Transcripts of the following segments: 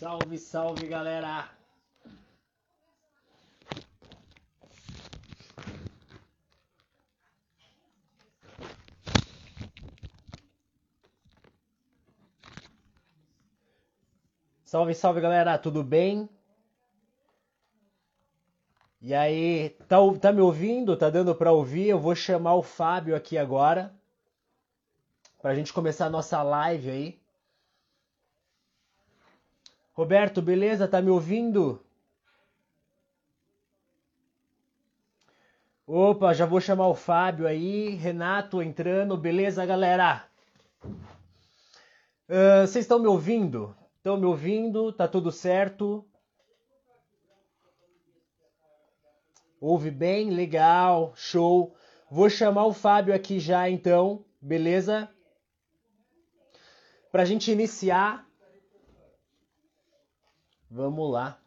Salve, salve, galera! Salve, salve, galera! Tudo bem? E aí, tá, tá me ouvindo? Tá dando para ouvir? Eu vou chamar o Fábio aqui agora para a gente começar a nossa live aí. Roberto, beleza? Tá me ouvindo? Opa, já vou chamar o Fábio aí. Renato entrando, beleza, galera? Uh, vocês estão me ouvindo? Estão me ouvindo? Tá tudo certo? Ouve bem? Legal, show. Vou chamar o Fábio aqui já então, beleza? Para a gente iniciar, vamos lá.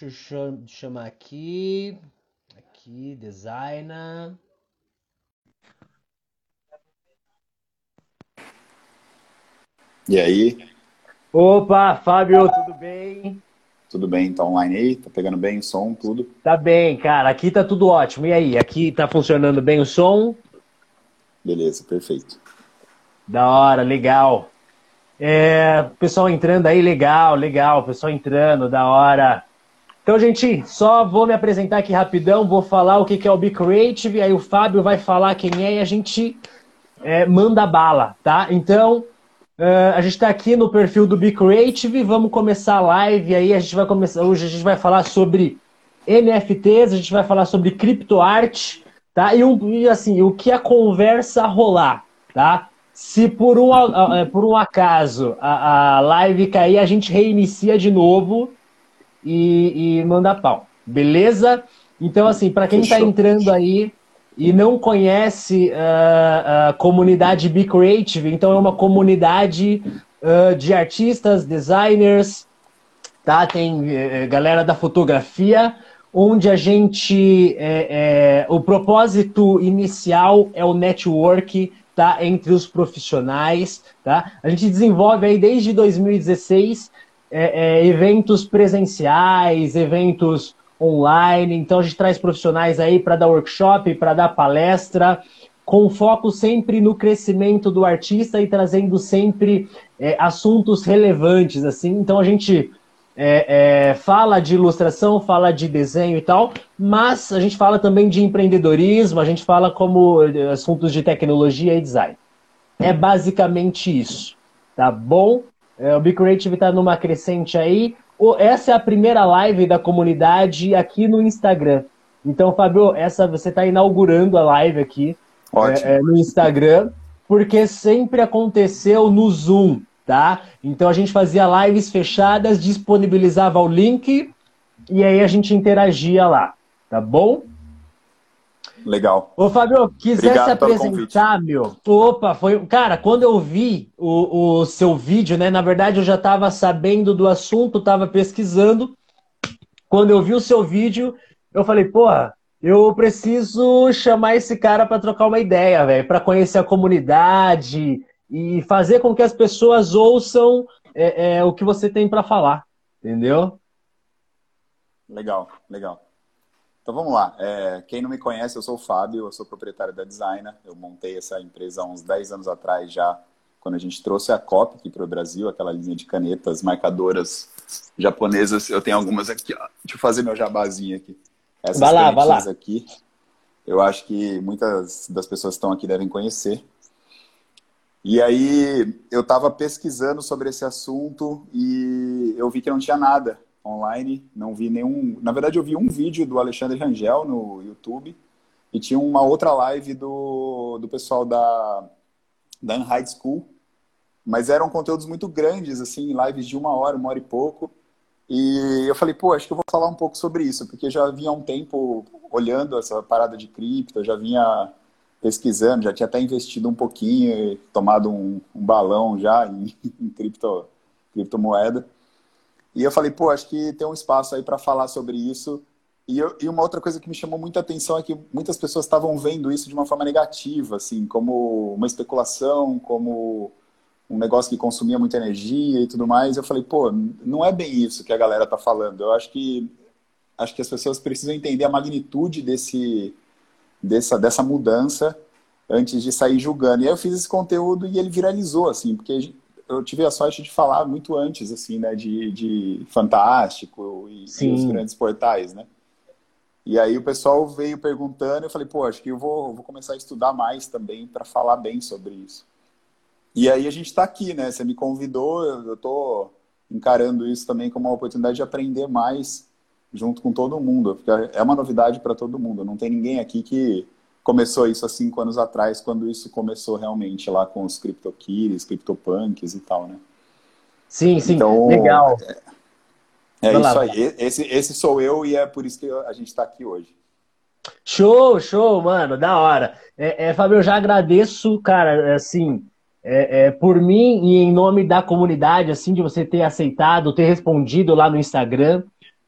Deixa eu chamar aqui. Aqui, designer. E aí? Opa, Fábio, tudo bem? Tudo bem, tá online aí? Tá pegando bem o som, tudo? Tá bem, cara. Aqui tá tudo ótimo. E aí, aqui tá funcionando bem o som? Beleza, perfeito. Da hora, legal. É, pessoal entrando aí, legal, legal. Pessoal entrando, da hora. Então, gente, só vou me apresentar aqui rapidão, vou falar o que é o Be Creative, aí o Fábio vai falar quem é e a gente é, manda bala, tá? Então, Uh, a gente está aqui no perfil do Be Creative, vamos começar a live aí, a gente vai começar, hoje a gente vai falar sobre NFTs, a gente vai falar sobre criptoarte, tá? E, um, e assim, o que a conversa rolar, tá? Se por um, uh, por um acaso a, a live cair, a gente reinicia de novo e, e manda pau, beleza? Então, assim, para quem está entrando aí, e não conhece uh, a comunidade Be Creative, então é uma comunidade uh, de artistas, designers, tá? Tem uh, galera da fotografia, onde a gente é, é, o propósito inicial é o network, tá? Entre os profissionais, tá? A gente desenvolve aí desde 2016 é, eventos presenciais, eventos online. Então a gente traz profissionais aí para dar workshop, para dar palestra, com foco sempre no crescimento do artista e trazendo sempre é, assuntos relevantes. assim. Então a gente é, é, fala de ilustração, fala de desenho e tal, mas a gente fala também de empreendedorismo, a gente fala como é, assuntos de tecnologia e design. É basicamente isso, tá bom? É, o Be Creative está numa crescente aí essa é a primeira live da comunidade aqui no Instagram. Então, Fábio, essa você está inaugurando a live aqui é, é, no Instagram, porque sempre aconteceu no Zoom, tá? Então a gente fazia lives fechadas, disponibilizava o link e aí a gente interagia lá, tá bom? Legal. Ô, Fábio, quiser Obrigado se apresentar, meu. Opa, foi. Cara, quando eu vi o, o seu vídeo, né? Na verdade, eu já estava sabendo do assunto, estava pesquisando. Quando eu vi o seu vídeo, eu falei, porra, eu preciso chamar esse cara para trocar uma ideia, velho, para conhecer a comunidade e fazer com que as pessoas ouçam é, é, o que você tem para falar, entendeu? Legal, legal. Então vamos lá. É, quem não me conhece, eu sou o Fábio, eu sou proprietário da Designer. Eu montei essa empresa há uns 10 anos atrás já, quando a gente trouxe a COP aqui para o Brasil, aquela linha de canetas marcadoras japonesas. Eu tenho algumas aqui, ó. Deixa eu fazer meu jabazinho aqui. Essas vai lá, vai lá. aqui, eu acho que muitas das pessoas que estão aqui devem conhecer. E aí eu estava pesquisando sobre esse assunto e eu vi que não tinha nada online, não vi nenhum. Na verdade, eu vi um vídeo do Alexandre Rangel no YouTube e tinha uma outra live do, do pessoal da, da High School, mas eram conteúdos muito grandes, assim, lives de uma hora, uma hora e pouco. E eu falei, pô, acho que eu vou falar um pouco sobre isso, porque já vinha um tempo olhando essa parada de cripto, já vinha pesquisando, já tinha até investido um pouquinho, tomado um, um balão já em, em cripto, criptomoeda. E eu falei, pô, acho que tem um espaço aí para falar sobre isso e, eu, e, uma outra coisa que me chamou muita atenção é que muitas pessoas estavam vendo isso de uma forma negativa, assim, como uma especulação, como um negócio que consumia muita energia e tudo mais. Eu falei, pô, não é bem isso que a galera tá falando. Eu acho que acho que as pessoas precisam entender a magnitude desse dessa dessa mudança antes de sair julgando. E aí eu fiz esse conteúdo e ele viralizou, assim, porque eu tive a sorte de falar muito antes, assim, né, de, de Fantástico e, e os grandes portais, né? E aí o pessoal veio perguntando, eu falei, pô, acho que eu vou, vou começar a estudar mais também para falar bem sobre isso. E aí a gente está aqui, né? Você me convidou, eu estou encarando isso também como uma oportunidade de aprender mais junto com todo mundo, porque é uma novidade para todo mundo. Não tem ninguém aqui que começou isso há cinco anos atrás, quando isso começou realmente lá com os CryptoKitties, CryptoPunks e tal, né? Sim, sim, então, legal. É, é isso lá. aí. Esse, esse sou eu e é por isso que a gente está aqui hoje. Show, show, mano, da hora. É, é, Fábio, eu já agradeço, cara, assim, é, é, por mim e em nome da comunidade, assim, de você ter aceitado, ter respondido lá no Instagram.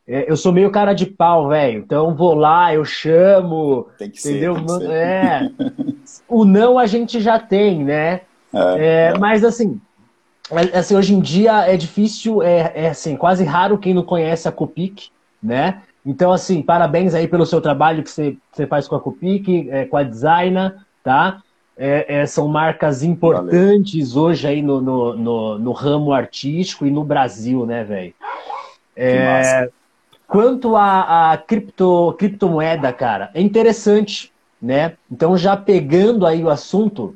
É, eu sou meio cara de pau, velho. Então vou lá, eu chamo. Tem que entendeu? ser. Tem que ser. É. o não a gente já tem, né? É, é, é. mas assim, assim, hoje em dia é difícil, é, é assim, quase raro quem não conhece a Copic, né? Então, assim, parabéns aí pelo seu trabalho que você, você faz com a Copic, com a Designer, tá? É, é, são marcas importantes Valeu. hoje aí no, no, no, no, ramo artístico e no Brasil, né, velho? É, quanto a cripto, criptomoeda, cara, é interessante, né? Então, já pegando aí o assunto,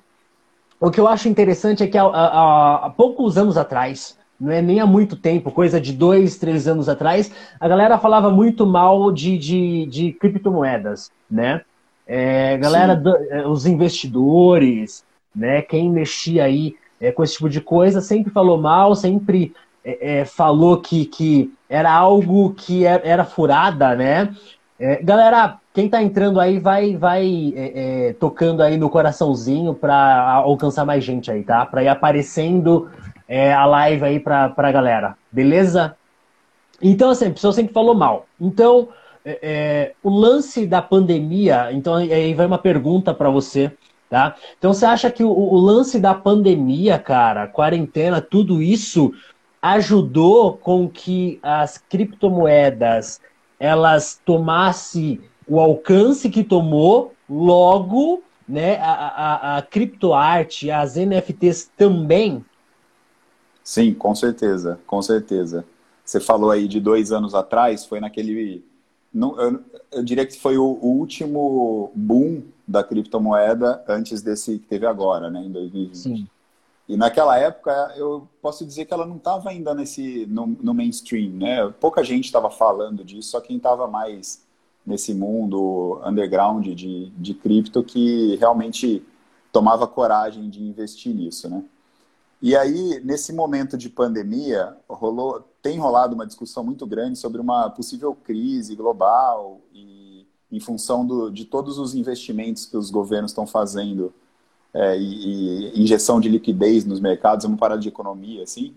o que eu acho interessante é que há, há, há poucos anos atrás, não é nem há muito tempo, coisa de dois, três anos atrás, a galera falava muito mal de, de, de criptomoedas, né? É, galera, do, é, os investidores, né, quem mexia aí é, com esse tipo de coisa, sempre falou mal, sempre é, é falou que, que era algo que era, era furada, né? É, galera, quem tá entrando aí vai, vai é, tocando aí no coraçãozinho para alcançar mais gente aí, tá? Para ir aparecendo a live aí pra, pra galera, beleza? Então, assim, a pessoa sempre falou mal. Então, é, é, o lance da pandemia, então aí vai uma pergunta para você, tá? Então você acha que o, o, lance da pandemia, cara, quarentena, tudo isso ajudou com que as criptomoedas elas tomassem o alcance que tomou, logo, né, a, a, a criptoarte, as NFTs também? Sim, com certeza, com certeza. Você falou aí de dois anos atrás, foi naquele não, eu, eu, diria que foi o, o, último boom da criptomoeda antes desse que teve agora, né, em 2020. Sim. E naquela época, eu posso dizer que ela não estava ainda nesse no, no, mainstream, né? Pouca gente estava falando disso, só quem estava mais nesse mundo underground de, de cripto que realmente tomava coragem de investir nisso, né? E aí, nesse momento de pandemia, rolou, tem rolado uma discussão muito grande sobre uma possível crise global e em função do, de todos os investimentos que os governos estão fazendo é, e, e, injeção de liquidez nos mercados, vamos parar de economia, assim.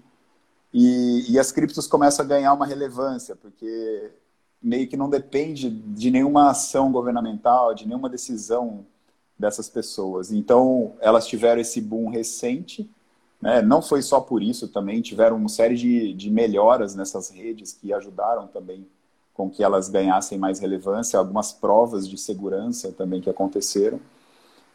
E, e as criptos começam a ganhar uma relevância, porque meio que não depende de nenhuma ação governamental, de nenhuma decisão dessas pessoas. Então, elas tiveram esse boom recente né? Não foi só por isso, também tiveram uma série de, de melhoras nessas redes que ajudaram também com que elas ganhassem mais relevância, algumas provas de segurança também que aconteceram,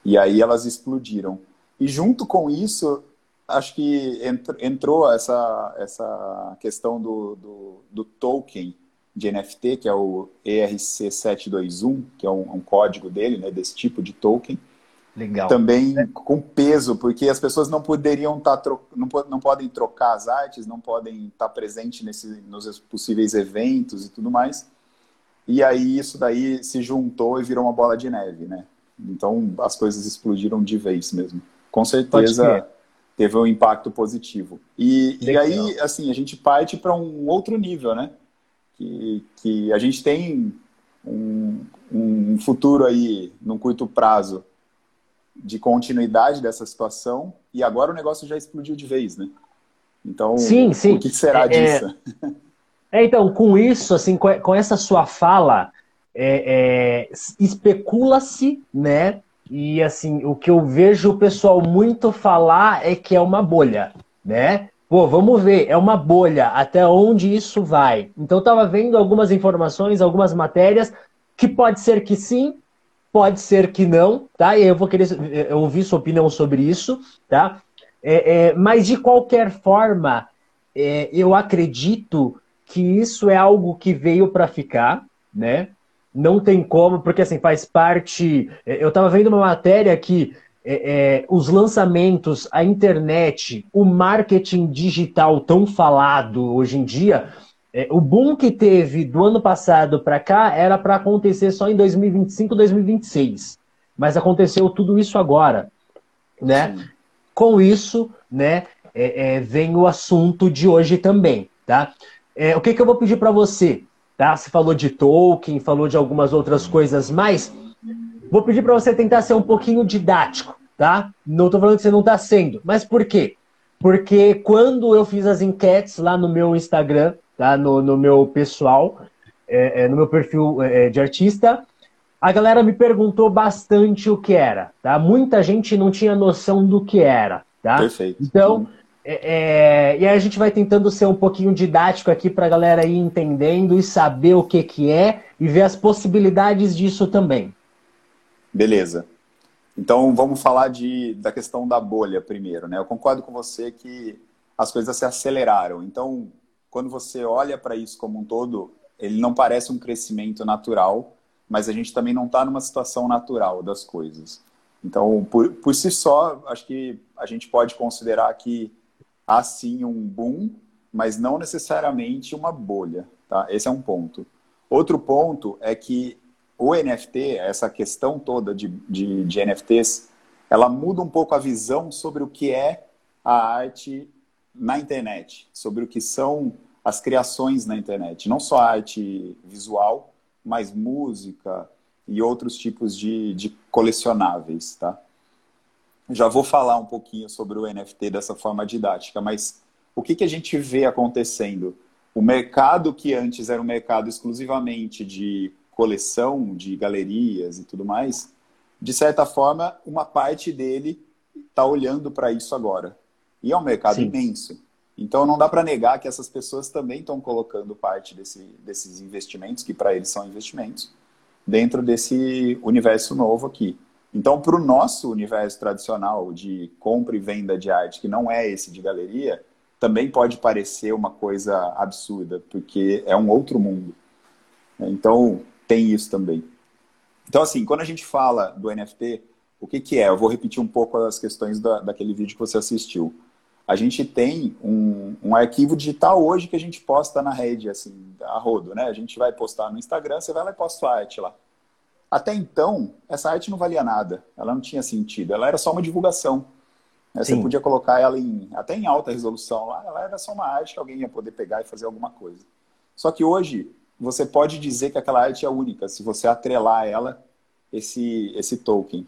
e aí elas explodiram. E junto com isso, acho que entrou essa, essa questão do, do, do token de NFT, que é o ERC721, que é um, um código dele, né, desse tipo de token, Legal. Também é. com peso, porque as pessoas não poderiam estar tá não, não podem trocar as artes, não podem estar tá presentes nesse, nos possíveis eventos e tudo mais. E aí isso daí se juntou e virou uma bola de neve, né? Então as coisas explodiram de vez mesmo. Com certeza teve um impacto positivo. E, e aí, assim, a gente parte para um outro nível, né? Que, que a gente tem um, um futuro aí, num curto prazo, de continuidade dessa situação e agora o negócio já explodiu de vez, né? Então, sim, sim. o que será é, é. disso? É, então, com isso, assim, com essa sua fala, é, é, especula-se, né? E assim, o que eu vejo o pessoal muito falar é que é uma bolha, né? Pô, vamos ver, é uma bolha, até onde isso vai? Então eu tava vendo algumas informações, algumas matérias, que pode ser que sim, pode ser que não, tá? E eu vou querer ouvir sua opinião sobre isso, tá? É, é, mas de qualquer forma, é, eu acredito que isso é algo que veio para ficar, né? Não tem como, porque assim faz parte. É, eu estava vendo uma matéria que é, é, os lançamentos, a internet, o marketing digital tão falado hoje em dia, é, o boom que teve do ano passado para cá era para acontecer só em 2025, 2026. Mas aconteceu tudo isso agora, né? Sim. Com isso, né, vem o assunto de hoje também, tá? O que, que eu vou pedir para você, tá? Você falou de Tolkien, falou de algumas outras coisas mais. Vou pedir para você tentar ser um pouquinho didático, tá? Não estou falando que você não está sendo, mas por quê? Porque quando eu fiz as enquetes lá no meu Instagram, tá? No, no meu pessoal, é, é, no meu perfil é, de artista, a galera me perguntou bastante o que era, tá? Muita gente não tinha noção do que era, tá? Perfeito. Então, é, é, e aí a gente vai tentando ser um pouquinho didático aqui para a galera ir entendendo e saber o que, que é e ver as possibilidades disso também. Beleza. Então vamos falar de, da questão da bolha primeiro, né? Eu concordo com você que as coisas se aceleraram. Então, quando você olha para isso como um todo, ele não parece um crescimento natural, mas a gente também não está numa situação natural das coisas. Então, por, por si só, acho que a gente pode considerar que há sim um boom, mas não necessariamente uma bolha. Tá? Esse é um ponto. Outro ponto é que o NFT, essa questão toda de, de, de NFTs, ela muda um pouco a visão sobre o que é a arte na internet, sobre o que são as criações na internet. Não só arte visual, mais música e outros tipos de, de colecionáveis, tá? Já vou falar um pouquinho sobre o NFT dessa forma didática, mas o que, que a gente vê acontecendo? O mercado que antes era um mercado exclusivamente de coleção, de galerias e tudo mais, de certa forma, uma parte dele está olhando para isso agora. E é um mercado Sim. imenso. Então não dá para negar que essas pessoas também estão colocando parte desse, desses investimentos, que para eles são investimentos, dentro desse universo novo aqui. Então, para o nosso universo tradicional de compra e venda de arte, que não é esse de galeria, também pode parecer uma coisa absurda, porque é um outro mundo. Então, tem isso também. Então, assim, quando a gente fala do NFT, o que, que é? Eu vou repetir um pouco as questões da, daquele vídeo que você assistiu a gente tem um, um, arquivo digital hoje que a gente posta na rede, assim, a rodo, né? A gente vai postar no Instagram, você vai lá e posta sua arte lá. Até então, essa arte não valia nada, ela não tinha sentido, ela era só uma divulgação. Né? Você podia colocar ela em, até em alta resolução lá, ela era só uma arte que alguém ia poder pegar e fazer alguma coisa. Só que hoje, você pode dizer que aquela arte é única, se você atrelar ela, esse, esse token.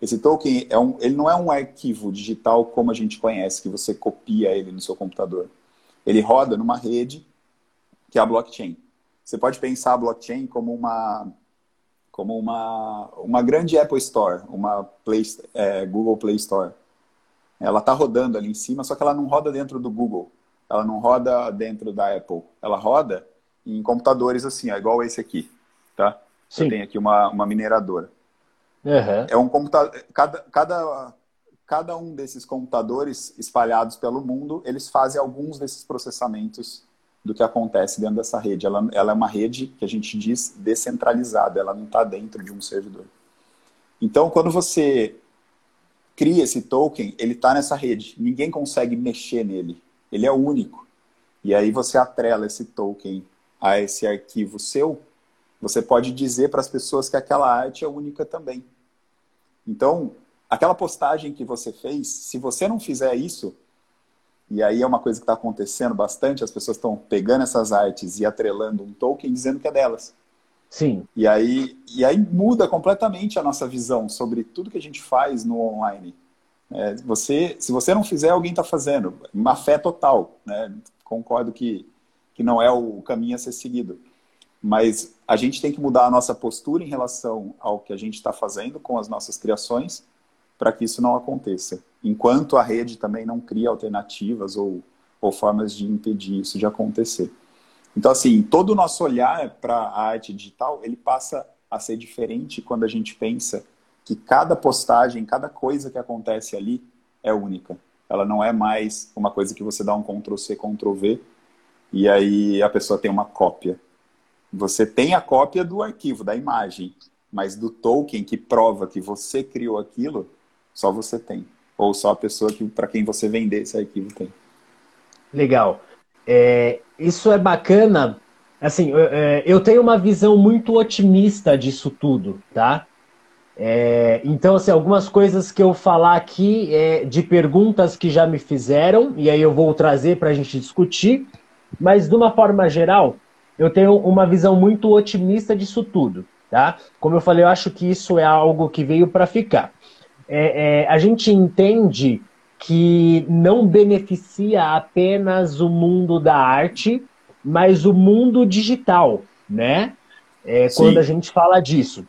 Esse token é um, ele não é um arquivo digital como a gente conhece, que você copia ele no seu computador. Ele roda numa rede que é a blockchain. Você pode pensar a blockchain como uma como uma, uma grande Apple Store, uma Play, é, Google Play Store. Ela está rodando ali em cima, só que ela não roda dentro do Google. Ela não roda dentro da Apple. Ela roda em computadores assim, ó, igual esse aqui. Tá? Sim. Eu tenho aqui uma, uma mineradora. Uhum. É um computador. Cada, cada, cada um desses computadores espalhados pelo mundo, eles fazem alguns desses processamentos do que acontece dentro dessa rede. Ela, ela é uma rede que a gente diz descentralizada, ela não está dentro de um servidor. Então, quando você cria esse token, ele está nessa rede. Ninguém consegue mexer nele. Ele é único. E aí você atrela esse token a esse arquivo seu, você pode dizer para as pessoas que aquela arte é única também. Então, aquela postagem que você fez, se você não fizer isso, e aí é uma coisa que está acontecendo bastante, as pessoas estão pegando essas artes e atrelando um token dizendo que é delas. Sim. E aí, e aí muda completamente a nossa visão sobre tudo que a gente faz no online. É, você, se você não fizer, alguém está fazendo. Uma fé total. Né? Concordo que, que não é o caminho a ser seguido. mas a gente tem que mudar a nossa postura em relação ao que a gente está fazendo com as nossas criações para que isso não aconteça. Enquanto a rede também não cria alternativas ou, ou formas de impedir isso de acontecer. Então, assim, todo o nosso olhar para a arte digital, ele passa a ser diferente quando a gente pensa que cada postagem, cada coisa que acontece ali é única. Ela não é mais uma coisa que você dá um Ctrl C, Ctrl V e aí a pessoa tem uma cópia. Você tem a cópia do arquivo, da imagem, mas do token que prova que você criou aquilo, só você tem. Ou só a pessoa que para quem você vender esse arquivo tem. Legal. É, isso é bacana. Assim, eu, é, eu tenho uma visão muito otimista disso tudo, tá? É, então, assim, algumas coisas que eu falar aqui é de perguntas que já me fizeram, e aí eu vou trazer para a gente discutir, mas de uma forma geral, eu tenho uma visão muito otimista disso tudo, tá? Como eu falei, eu acho que isso é algo que veio para ficar. É, é, a gente entende que não beneficia apenas o mundo da arte, mas o mundo digital, né? É, quando a gente fala disso.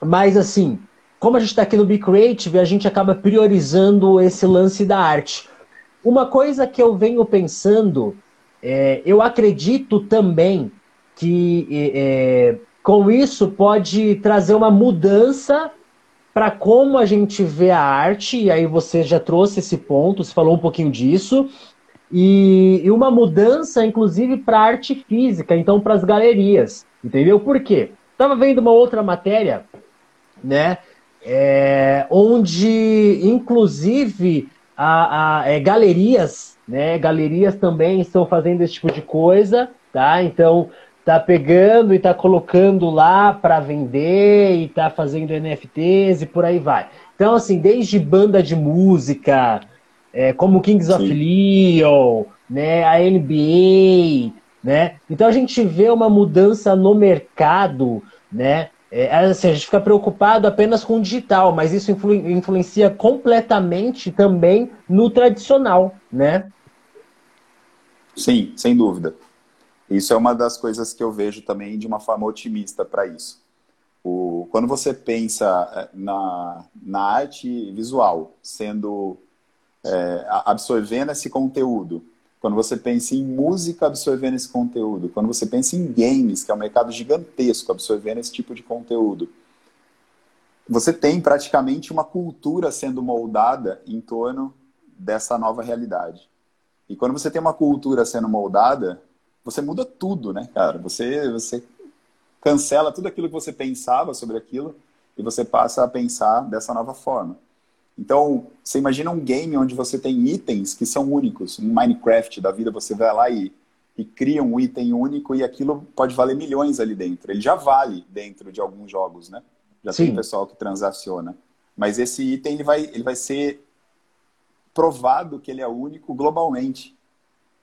Mas, assim, como a gente está aqui no Be Creative, a gente acaba priorizando esse lance da arte. Uma coisa que eu venho pensando, é, eu acredito também que é, com isso pode trazer uma mudança para como a gente vê a arte, e aí você já trouxe esse ponto, você falou um pouquinho disso, e, e uma mudança, inclusive, para a arte física, então para as galerias, entendeu? Por quê? Estava vendo uma outra matéria né? É, onde, inclusive, a, a é, galerias, né? Galerias também estão fazendo esse tipo de coisa, tá? Então, tá pegando e tá colocando lá para vender e tá fazendo NFTs e por aí vai. Então, assim, desde banda de música, é, como Kings Sim. of Leon, né, a NBA, né? Então a gente vê uma mudança no mercado, né? É, assim, a gente fica preocupado apenas com o digital, mas isso influ influencia completamente também no tradicional, né? Sim, sem dúvida. Isso é uma das coisas que eu vejo também de uma forma otimista para isso. O, quando você pensa é, na, na arte visual sendo é, absorvendo esse conteúdo quando você pensa em música absorvendo esse conteúdo, quando você pensa em games, que é um mercado gigantesco absorvendo esse tipo de conteúdo, você tem praticamente uma cultura sendo moldada em torno dessa nova realidade. E quando você tem uma cultura sendo moldada, você muda tudo, né, cara? Você, você cancela tudo aquilo que você pensava sobre aquilo e você passa a pensar dessa nova forma. Então, você imagina um game onde você tem itens que são únicos. Um Minecraft da vida, você vai lá e, e cria um item único e aquilo pode valer milhões ali dentro. Ele já vale dentro de alguns jogos, né? Já Sim. tem pessoal que transaciona. Mas esse item ele vai, ele vai ser provado que ele é único globalmente.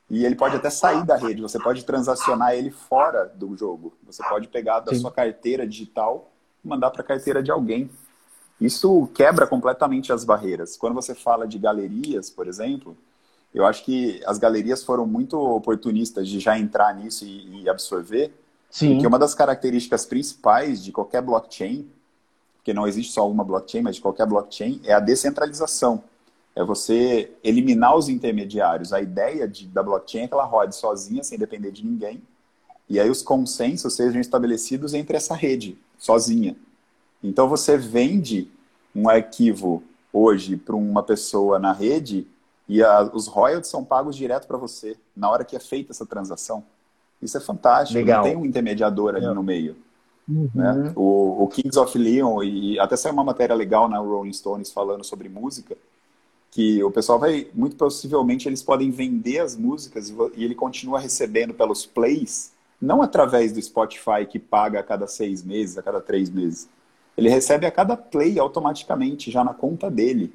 E ele pode até sair da rede, você pode transacionar ele fora do jogo. Você pode pegar da Sim. sua carteira digital e mandar para a carteira de alguém. Isso quebra completamente as barreiras. Quando você fala de galerias, por exemplo, eu acho que as galerias foram muito oportunistas de já entrar nisso e, e absorver. Sim. Porque uma das características principais de qualquer blockchain, porque não existe só uma blockchain, mas de qualquer blockchain, é a descentralização. É você eliminar os intermediários. A ideia de, da blockchain é que ela rode sozinha, sem depender de ninguém. E aí os consensos sejam estabelecidos entre essa rede, sozinha. Então você vende um arquivo hoje para uma pessoa na rede e a, os royalties são pagos direto para você na hora que é feita essa transação. Isso é fantástico. Legal. Não tem um intermediador ali no meio. Uhum. Né? O, o, Kings of Leon, e até saiu uma matéria legal na Rolling Stones falando sobre música, que o pessoal vai, muito possivelmente, eles podem vender as músicas e ele continua recebendo pelos plays, não através do Spotify que paga a cada seis meses, a cada três meses, ele recebe a cada play automaticamente, já na conta dele.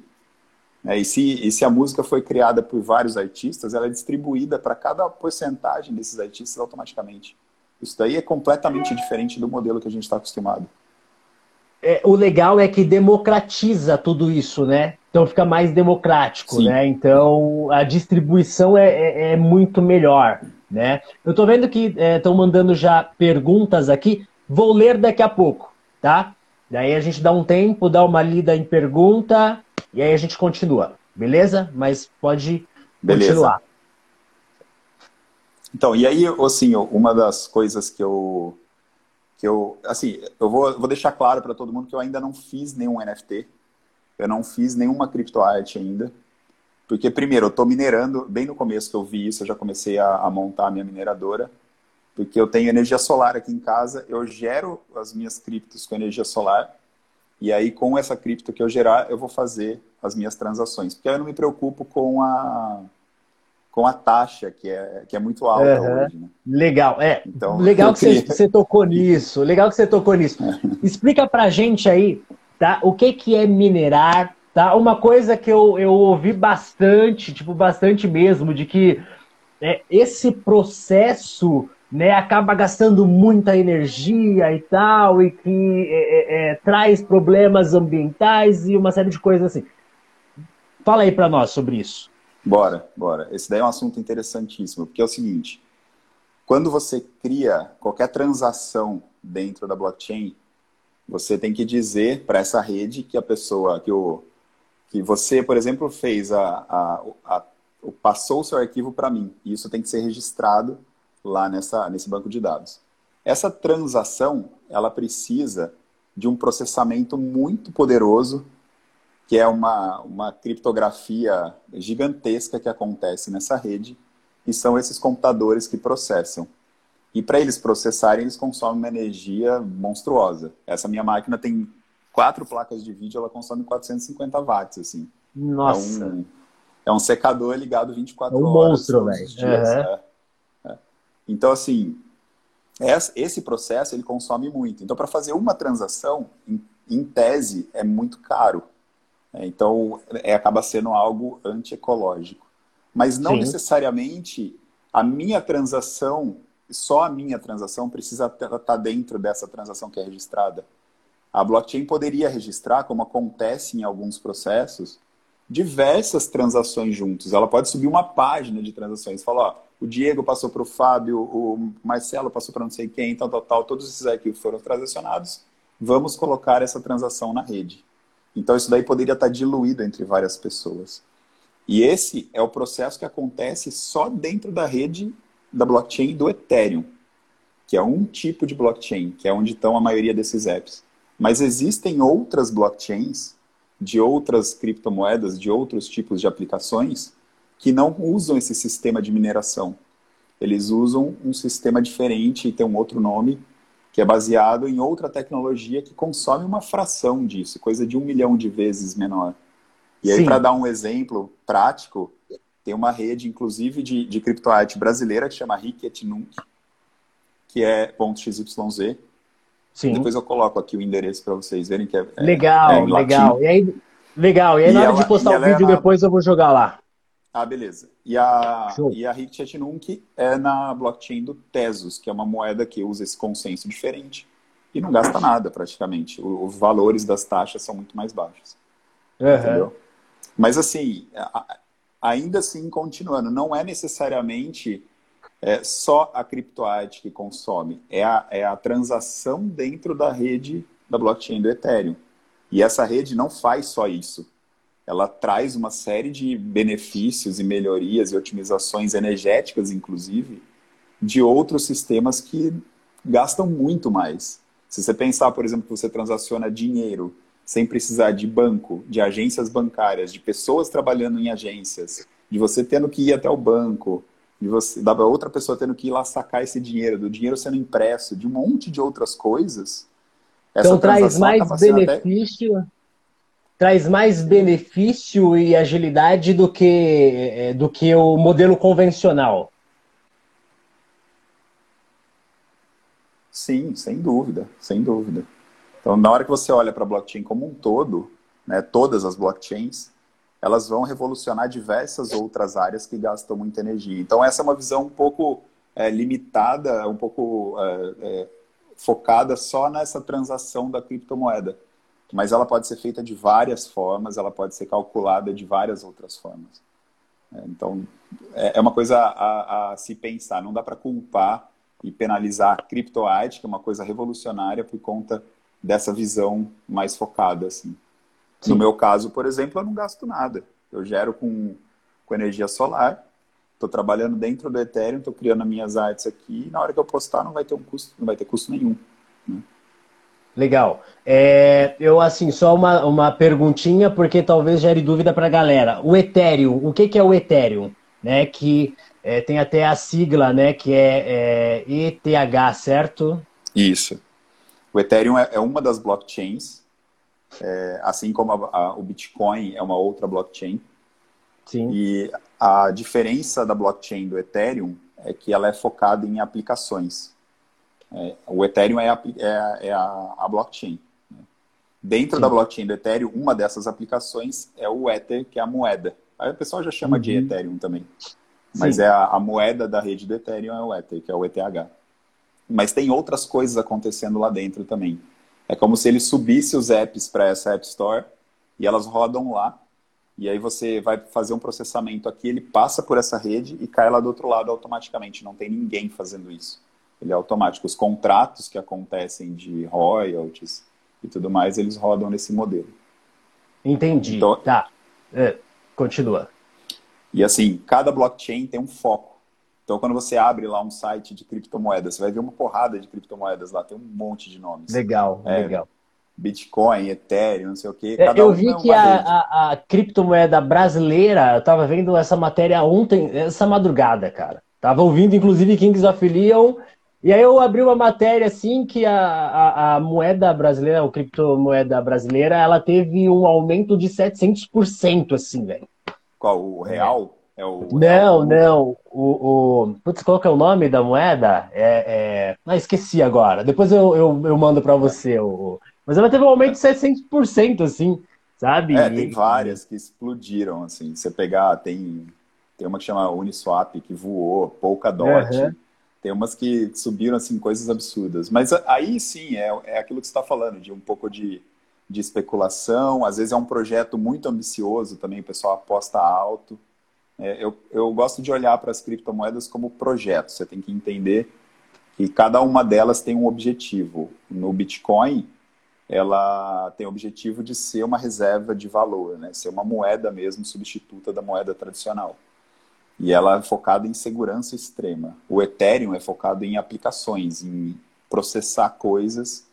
É, e, se, e se a música foi criada por vários artistas, ela é distribuída para cada porcentagem desses artistas automaticamente. Isso daí é completamente diferente do modelo que a gente está acostumado. É, o legal é que democratiza tudo isso, né? Então fica mais democrático, Sim. né? Então a distribuição é, é, é muito melhor, né? Eu estou vendo que estão é, mandando já perguntas aqui. Vou ler daqui a pouco, tá? Daí a gente dá um tempo, dá uma lida em pergunta e aí a gente continua, beleza? Mas pode beleza. continuar. Então, e aí, assim, uma das coisas que eu que eu, assim, eu vou, vou deixar claro para todo mundo que eu ainda não fiz nenhum NFT, eu não fiz nenhuma criptoarte ainda, porque primeiro eu estou minerando, bem no começo que eu vi isso, eu já comecei a, a montar a minha mineradora, porque eu tenho energia solar aqui em casa, eu gero as minhas criptos com energia solar, e aí com essa cripto que eu gerar, eu vou fazer as minhas transações, porque aí eu não me preocupo com a com a taxa, que é, que é muito alta uhum. hoje. Né? Legal, é. Então, legal que queria... você, tocou nisso. Legal que você tocou nisso. Explica pra gente aí, tá? O que, que é minerar, tá? Uma coisa que eu, eu ouvi bastante, tipo, bastante mesmo, de que é, esse processo né, acaba gastando muita energia e tal, e que é, é, é traz problemas ambientais e uma série de coisas assim. Fala aí para nós sobre isso. Bora, bora. Esse daí é um assunto interessantíssimo, porque é o seguinte: quando você cria qualquer transação dentro da blockchain, você tem que dizer para essa rede que a pessoa, que, o, que você, por exemplo, fez a, a, a passou o seu arquivo para mim. E isso tem que ser registrado lá nessa, nesse banco de dados. Essa transação, ela precisa de um processamento muito poderoso que é uma, uma criptografia gigantesca que acontece nessa rede, e são esses computadores que processam. E para eles processarem, eles consomem uma energia monstruosa. Essa minha máquina tem quatro placas de vídeo, ela consome 450 watts, assim. Nossa! É um, é um secador ligado 24 é um horas. monstro, velho. Uhum. É, é. Então, assim, esse processo ele consome muito. Então, para fazer uma transação, em, em tese, é muito caro. É, então, é, acaba sendo algo antiecológico. Mas não Sim. necessariamente a minha transação, só a minha transação, precisa estar tá dentro dessa transação que é registrada. A blockchain poderia registrar, como acontece em alguns processos, diversas transações juntos. Ela pode subir uma página de transações. Falar, ó, o Diego passou para o Fábio, o Marcelo passou para não sei quem, tal, tal, tal. Todos esses arquivos foram transacionados. Vamos colocar essa transação na rede. Então, isso daí poderia estar diluído entre várias pessoas. E esse é o processo que acontece só dentro da rede da blockchain do Ethereum, que é um tipo de blockchain, que é onde estão a maioria desses apps. Mas existem outras blockchains de outras criptomoedas, de outros tipos de aplicações, que não usam esse sistema de mineração. Eles usam um sistema diferente e tem um outro nome, que é baseado em outra tecnologia que consome uma fração disso, coisa de um milhão de vezes menor. E aí, para dar um exemplo prático, tem uma rede, inclusive, de, de criptoarte brasileira que chama Ricket Nunc, que é .xyz. Sim. Depois eu coloco aqui o endereço para vocês verem que é. Legal, é, legal. E aí, legal. E aí, e na hora ela, de postar o vídeo, é na... depois eu vou jogar lá. Ah, beleza. E a, e a Ricket Nunc é na blockchain do Tesos, que é uma moeda que usa esse consenso diferente e não gasta nada praticamente. O, os valores das taxas são muito mais baixos. Uhum. Entendeu? Mas assim, ainda assim, continuando, não é necessariamente é, só a criptoarte que consome, é a, é a transação dentro da rede da blockchain do Ethereum. E essa rede não faz só isso ela traz uma série de benefícios e melhorias e otimizações energéticas, inclusive, de outros sistemas que gastam muito mais. Se você pensar, por exemplo, que você transaciona dinheiro sem precisar de banco, de agências bancárias, de pessoas trabalhando em agências, de você tendo que ir até o banco, de você, da outra pessoa tendo que ir lá sacar esse dinheiro, do dinheiro sendo impresso, de um monte de outras coisas. Então traz mais benefício. Até traz mais benefício e agilidade do que, é, do que o modelo convencional. Sim, sem dúvida, sem dúvida. Então, na hora que você olha para a blockchain como um todo, né, todas as blockchains, elas vão revolucionar diversas outras áreas que gastam muita energia. Então, essa é uma visão um pouco é, limitada, um pouco é, é, focada só nessa transação da criptomoeda mas ela pode ser feita de várias formas, ela pode ser calculada de várias outras formas. É, então, é, é uma coisa a, a se pensar. Não dá para culpar e penalizar a criptoarte, que é uma coisa revolucionária, por conta dessa visão mais focada. Assim. No meu caso, por exemplo, eu não gasto nada. Eu gero com, com energia solar, estou trabalhando dentro do Ethereum, estou criando as minhas artes aqui, e na hora que eu postar não vai ter um custo, não vai ter custo nenhum. Né? Legal. É, eu, assim, só uma, uma perguntinha, porque talvez gere dúvida para a galera. O Ethereum, o que, que é o Ethereum? Né, que é, tem até a sigla, né, que é, é ETH, certo? Isso. O Ethereum é, é uma das blockchains, é, assim como a, a, o Bitcoin é uma outra blockchain. Sim. E a diferença da blockchain do Ethereum é que ela é focada em aplicações. É, o Ethereum é a, é, é a, a blockchain. Né? Dentro Sim. da blockchain do Ethereum, uma dessas aplicações é o Ether, que é a moeda. Aí o pessoal já chama uhum. de Ethereum também. Mas Sim. é a, a, moeda da rede do Ethereum é o Ether, que é o ETH. Mas tem outras coisas acontecendo lá dentro também. É como se ele subisse os apps para essa App Store e elas rodam lá. E aí você vai fazer um processamento aqui, ele passa por essa rede e cai lá do outro lado automaticamente. Não tem ninguém fazendo isso ele é automático. Os contratos que acontecem de royalties e tudo mais, eles rodam nesse modelo. Entendi. Então, tá. É, continua. E assim, cada blockchain tem um foco. Então, quando você abre lá um site de criptomoedas, você vai ver uma porrada de criptomoedas lá, tem um monte de nomes. Legal, é, legal. Bitcoin, Ethereum, não sei o quê. É, eu um vi que a, a, a, criptomoeda brasileira, eu tava vendo essa matéria ontem, essa madrugada, cara. Tava ouvindo, inclusive, Kings of Leon e aí eu abri uma matéria assim que a, a, a moeda brasileira, a criptomoeda brasileira, ela teve um aumento de 700%, assim, velho. Qual? O real? É o não, real? não. O, o... Putz, qual que é o nome da moeda? É, é... Ah, esqueci agora. Depois eu, eu, eu mando para você. O... Mas ela teve um aumento de 700%, assim, sabe? É, tem várias que explodiram, assim. Você pegar, tem, tem uma que chama Uniswap, que voou, Polkadot. Uhum. Tem umas que subiram assim coisas absurdas. Mas aí sim é, é aquilo que você está falando, de um pouco de, de especulação. Às vezes é um projeto muito ambicioso também, o pessoal aposta alto. É, eu, eu gosto de olhar para as criptomoedas como projetos. Você tem que entender que cada uma delas tem um objetivo. No Bitcoin, ela tem o objetivo de ser uma reserva de valor, né? ser uma moeda mesmo substituta da moeda tradicional. E ela é focada em segurança extrema. O Ethereum é focado em aplicações, em processar coisas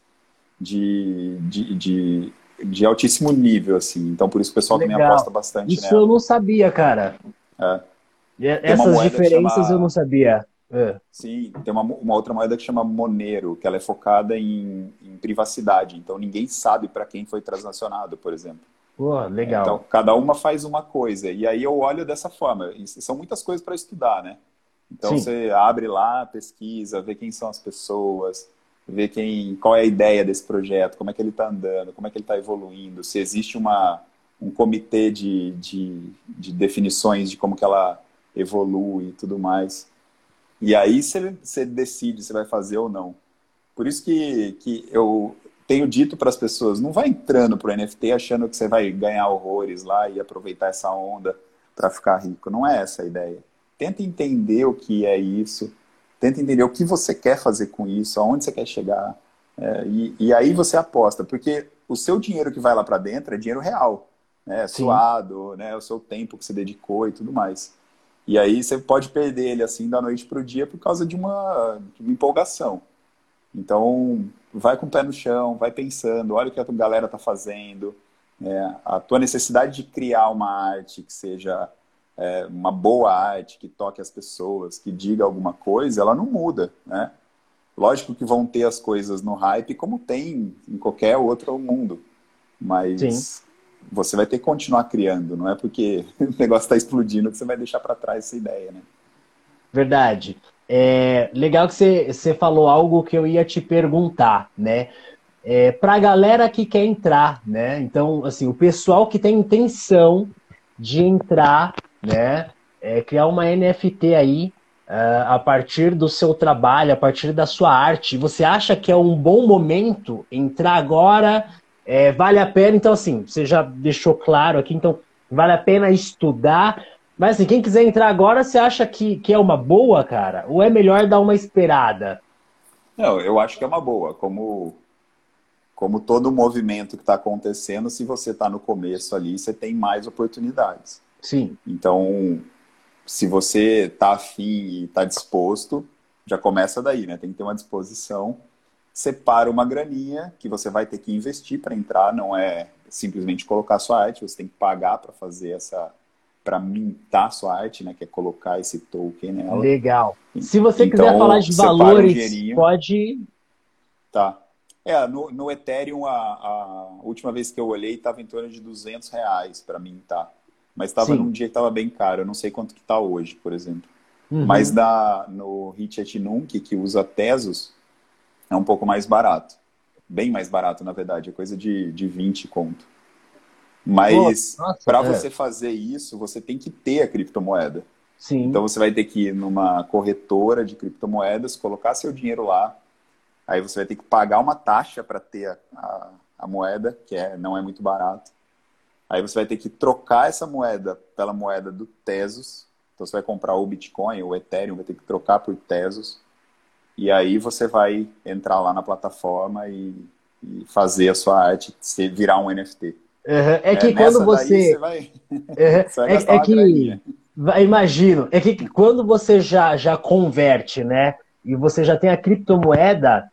de, de, de, de altíssimo nível, assim. Então, por isso o pessoal Legal. também aposta bastante Isso nela. eu não sabia, cara. É. essas diferenças chama... eu não sabia. É. Sim, tem uma, uma, outra moeda que chama Monero, que ela é focada em, em privacidade. Então, ninguém sabe para quem foi transacionado, por exemplo. Pô, legal. Então, cada uma faz uma coisa. E aí eu olho dessa forma. E são muitas coisas para estudar, né? Então Sim. você abre lá, pesquisa, vê quem são as pessoas, vê quem, qual é a ideia desse projeto, como é que ele está andando, como é que ele está evoluindo, se existe uma, um comitê de, de, de definições de como que ela evolui e tudo mais. E aí você, decide se vai fazer ou não. Por isso que, que eu, tenho dito para as pessoas, não vai entrando pro NFT achando que você vai ganhar horrores lá e aproveitar essa onda para ficar rico. Não é essa a ideia. Tenta entender o que é isso, tenta entender o que você quer fazer com isso, aonde você quer chegar. É, e, e, aí você aposta, porque o seu dinheiro que vai lá para dentro é dinheiro real, né? Suado, né? O seu tempo que você dedicou e tudo mais. E aí você pode perder ele assim da noite para o dia por causa de uma, de uma empolgação. Então, vai com o pé no chão, vai pensando, olha o que a tua galera está fazendo, é, a tua necessidade de criar uma arte que seja é, uma boa arte, que toque as pessoas, que diga alguma coisa, ela não muda, né? Lógico que vão ter as coisas no hype, como tem em qualquer outro mundo, mas Sim. Você vai ter que continuar criando, não é porque o negócio está explodindo que você vai deixar para trás essa ideia, né? Verdade. É, legal que você, você falou algo que eu ia te perguntar, né? É, para a galera que quer entrar, né? Então, assim, o pessoal que tem intenção de entrar, né? É, criar uma NFT aí uh, a partir do seu trabalho, a partir da sua arte. Você acha que é um bom momento entrar agora? É, vale a pena? Então, assim, você já deixou claro aqui, então vale a pena estudar Mas assim, quem quiser entrar agora, você acha que, que é uma boa, cara? Ou é melhor dar uma esperada? Não, eu acho que é uma boa. Como, como todo movimento que está acontecendo, se você está no começo ali, você tem mais oportunidades. Sim. Então, se você está afim e está disposto, já começa daí, né? Tem que ter uma disposição. Separa uma graninha que você vai ter que investir para entrar, não é simplesmente colocar sua arte, você tem que pagar para fazer essa para mintar sua arte, né, que é colocar esse token nela. Legal. Se você então, quiser falar de valores, um pode Tá. É, no, no Ethereum, a, a, última vez que eu olhei, estava em torno de 200 reais para mintar. Mas estava num dia que estava bem caro. Eu não sei quanto que está hoje, por exemplo. Uhum. Mas da, no Hit Nunc, que usa Tesos, é um pouco mais barato. Bem mais barato, na verdade. É coisa de, de 20 conto. Mas para é. você fazer isso, você tem que ter a criptomoeda. Sim. Então você vai ter que ir numa corretora de criptomoedas, colocar seu dinheiro lá. Aí você vai ter que pagar uma taxa para ter a, a, a, moeda, que é, não é muito barato. Aí você vai ter que trocar essa moeda pela moeda do Tesos. Então você vai comprar o Bitcoin, o Ethereum, vai ter que trocar por Tesos. E aí você vai entrar lá na plataforma e, e fazer a sua arte virar um NFT. Uhum. É que é, quando você. você vai... Uhum. você vai é, é que. Imagino, é que quando você já, já converte, né? E você já tem a criptomoeda,